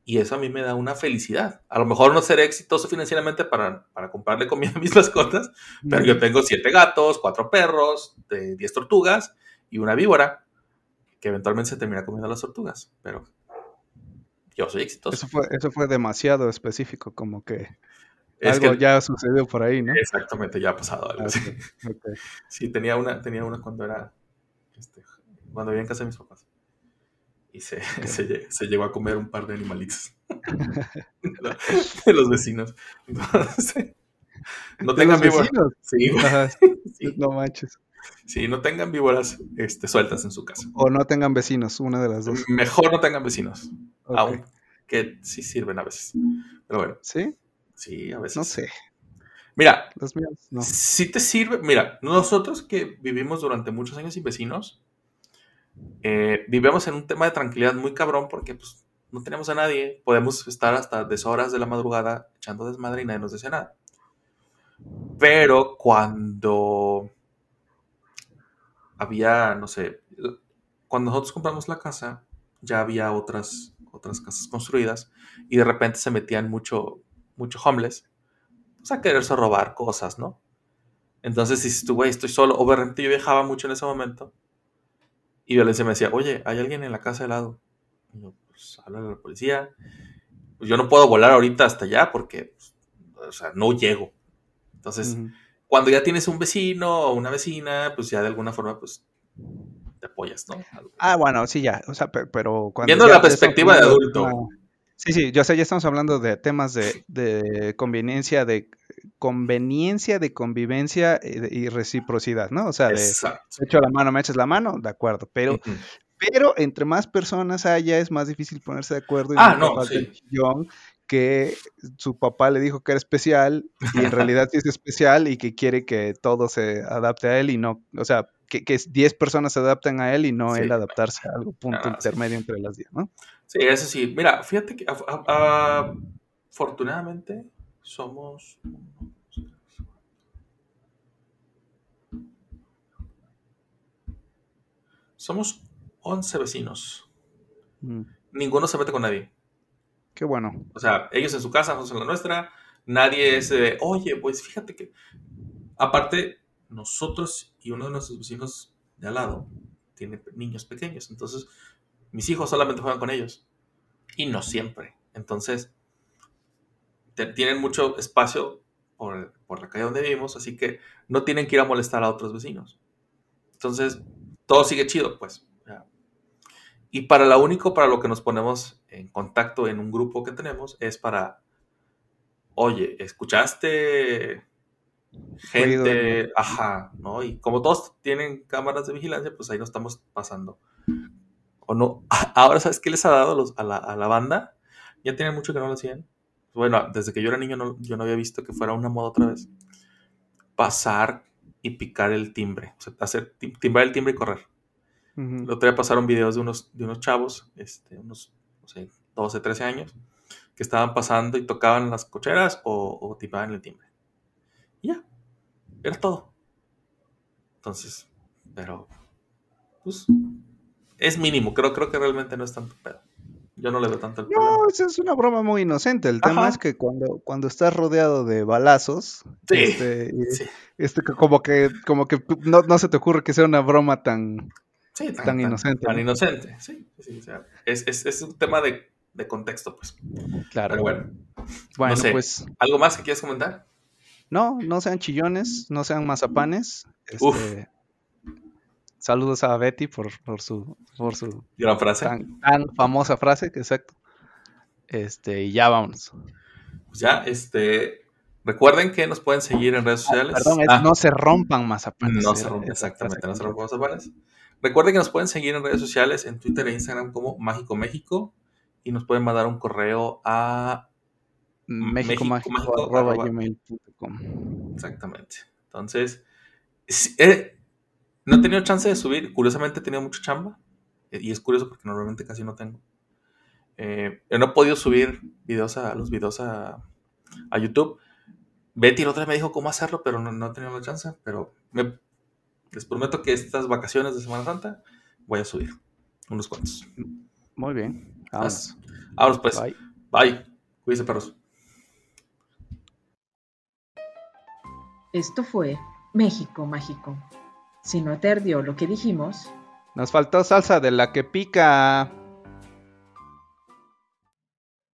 y eso a mí me da una felicidad. A lo mejor no seré exitoso financieramente para, para comprarle comida a mis mascotas, pero yo tengo siete gatos, cuatro perros, diez tortugas y una víbora que eventualmente se termina comiendo las tortugas, pero yo soy exitoso. Eso fue, eso fue demasiado específico, como que algo ya sucedió por ahí, ¿no? Exactamente, ya ha pasado algo así. Sí, tenía una, tenía una cuando era, este, cuando vivía en casa de mis papás. Y se, se, llegó a comer un par de animalitos de los vecinos. no tengan víboras. Sí, sí, no manches. Sí, no tengan víboras este, sueltas en su casa. O no tengan vecinos, una de las dos. Mejor no tengan vecinos. Aunque sí sirven a veces. Pero bueno. ¿Sí? Sí, a veces. No sé. Mira, Los míos, no. si te sirve, mira, nosotros que vivimos durante muchos años sin vecinos, eh, vivimos en un tema de tranquilidad muy cabrón porque pues, no tenemos a nadie, podemos estar hasta deshoras de la madrugada echando desmadre y nadie nos dice nada. Pero cuando había, no sé, cuando nosotros compramos la casa, ya había otras otras casas construidas, y de repente se metían mucho, mucho homeless, pues a quererse robar cosas, ¿no? Entonces dices tú, güey, estoy solo, o de repente yo viajaba mucho en ese momento, Y Violencia me decía, oye, hay alguien en la casa de lado. Y yo, pues, habla la policía. Pues, yo no puedo volar ahorita hasta allá porque, pues, o sea, no llego. Entonces, cuando ya tienes un vecino o una vecina, pues ya de alguna forma, pues te apoyas, ¿no? Ah, bueno, sí, ya. O sea, pero, cuando. Viendo la perspectiva de adulto. Sí, sí, yo sé, ya estamos hablando de temas de, de conveniencia, de conveniencia, de convivencia eh, y reciprocidad, ¿no? O sea, de echo la mano, me echas la mano, de acuerdo, pero, pero entre más personas haya es más difícil ponerse de acuerdo. Y ah, no, sí. que su papá le dijo que era especial y en realidad sí es especial y que quiere que todo se adapte a él y no, o sea, que, que 10 personas se adapten a él y no él adaptarse a algo, punto ah, intermedio entre las 10, ¿no? Sí, eso sí. Mira, fíjate que afortunadamente somos... Somos 11 vecinos. Mm. Ninguno se mete con nadie. Qué bueno. O sea, ellos en su casa, nosotros en la nuestra. Nadie es de, oye, pues fíjate que... Aparte, nosotros y uno de nuestros vecinos de al lado tiene niños pequeños, entonces mis hijos solamente juegan con ellos y no siempre. Entonces, tienen mucho espacio por, la calle donde vivimos, así que no tienen que ir a molestar a otros vecinos. Entonces, todo sigue chido, pues. Y para lo único para lo que nos ponemos en contacto en un grupo que tenemos es para, oye, ¿escuchaste gente, ajá, ¿no? Y como todos tienen cámaras de vigilancia, pues ahí nos estamos pasando. O no, ahora sabes qué les ha dado a, la, banda, ya tienen mucho que no lo hacían. Bueno, desde que yo era niño no, yo no había visto que fuera una moda otra vez. Pasar y picar el timbre, o sea, hacer timbrar el timbre y correr. El otro día pasaron videos de unos, de unos chavos, este, unos, no sé, 12, 13 años, que estaban pasando y tocaban las cocheras o, o timbraban el timbre ya, era todo. Entonces, pero, pues, es mínimo. Creo, creo que realmente no es tanto pedo. Yo no le veo tanto el problema. No, es una broma muy inocente. El tema es que cuando, cuando estás rodeado de balazos, este, este, como que, como que no, se te ocurre que sea una broma tan, tan, inocente. Tan, inocente, sí. es, un tema de, contexto, pues. Claro. Pero bueno. Bueno, pues. ¿Algo más que quieras comentar? No, no sean chillones, no sean mazapanes. Este, saludos a Betty por, por su, por su gran frase. Tan, famosa frase, que exacto. Este, y ya vámonos. Pues ya, este. Recuerden que nos pueden seguir en redes sociales. perdón, ah. no se rompan mazapanes. No se rompan, exactamente, no se rompan mazapanes. Recuerden que nos pueden seguir en redes sociales, en Twitter e Instagram como Mágico México. Y nos pueden mandar un correo a México, Exactamente. Entonces, eh, no he tenido chance de subir. Curiosamente he tenido mucha chamba. Eh, y es curioso porque normalmente casi no tengo. Eh, no he podido subir videos a, los videos a, YouTube. Betty la otra vez me dijo cómo hacerlo, pero no, he tenido la chance. Pero les prometo que estas vacaciones de Semana Santa voy a subir unos cuantos. Muy bien. Vamos. Vámonos pues. Bye. Bye. Cuídense, perros. Esto fue México Mágico. Si no te ardió lo que dijimos... Nos faltó salsa de la que pica.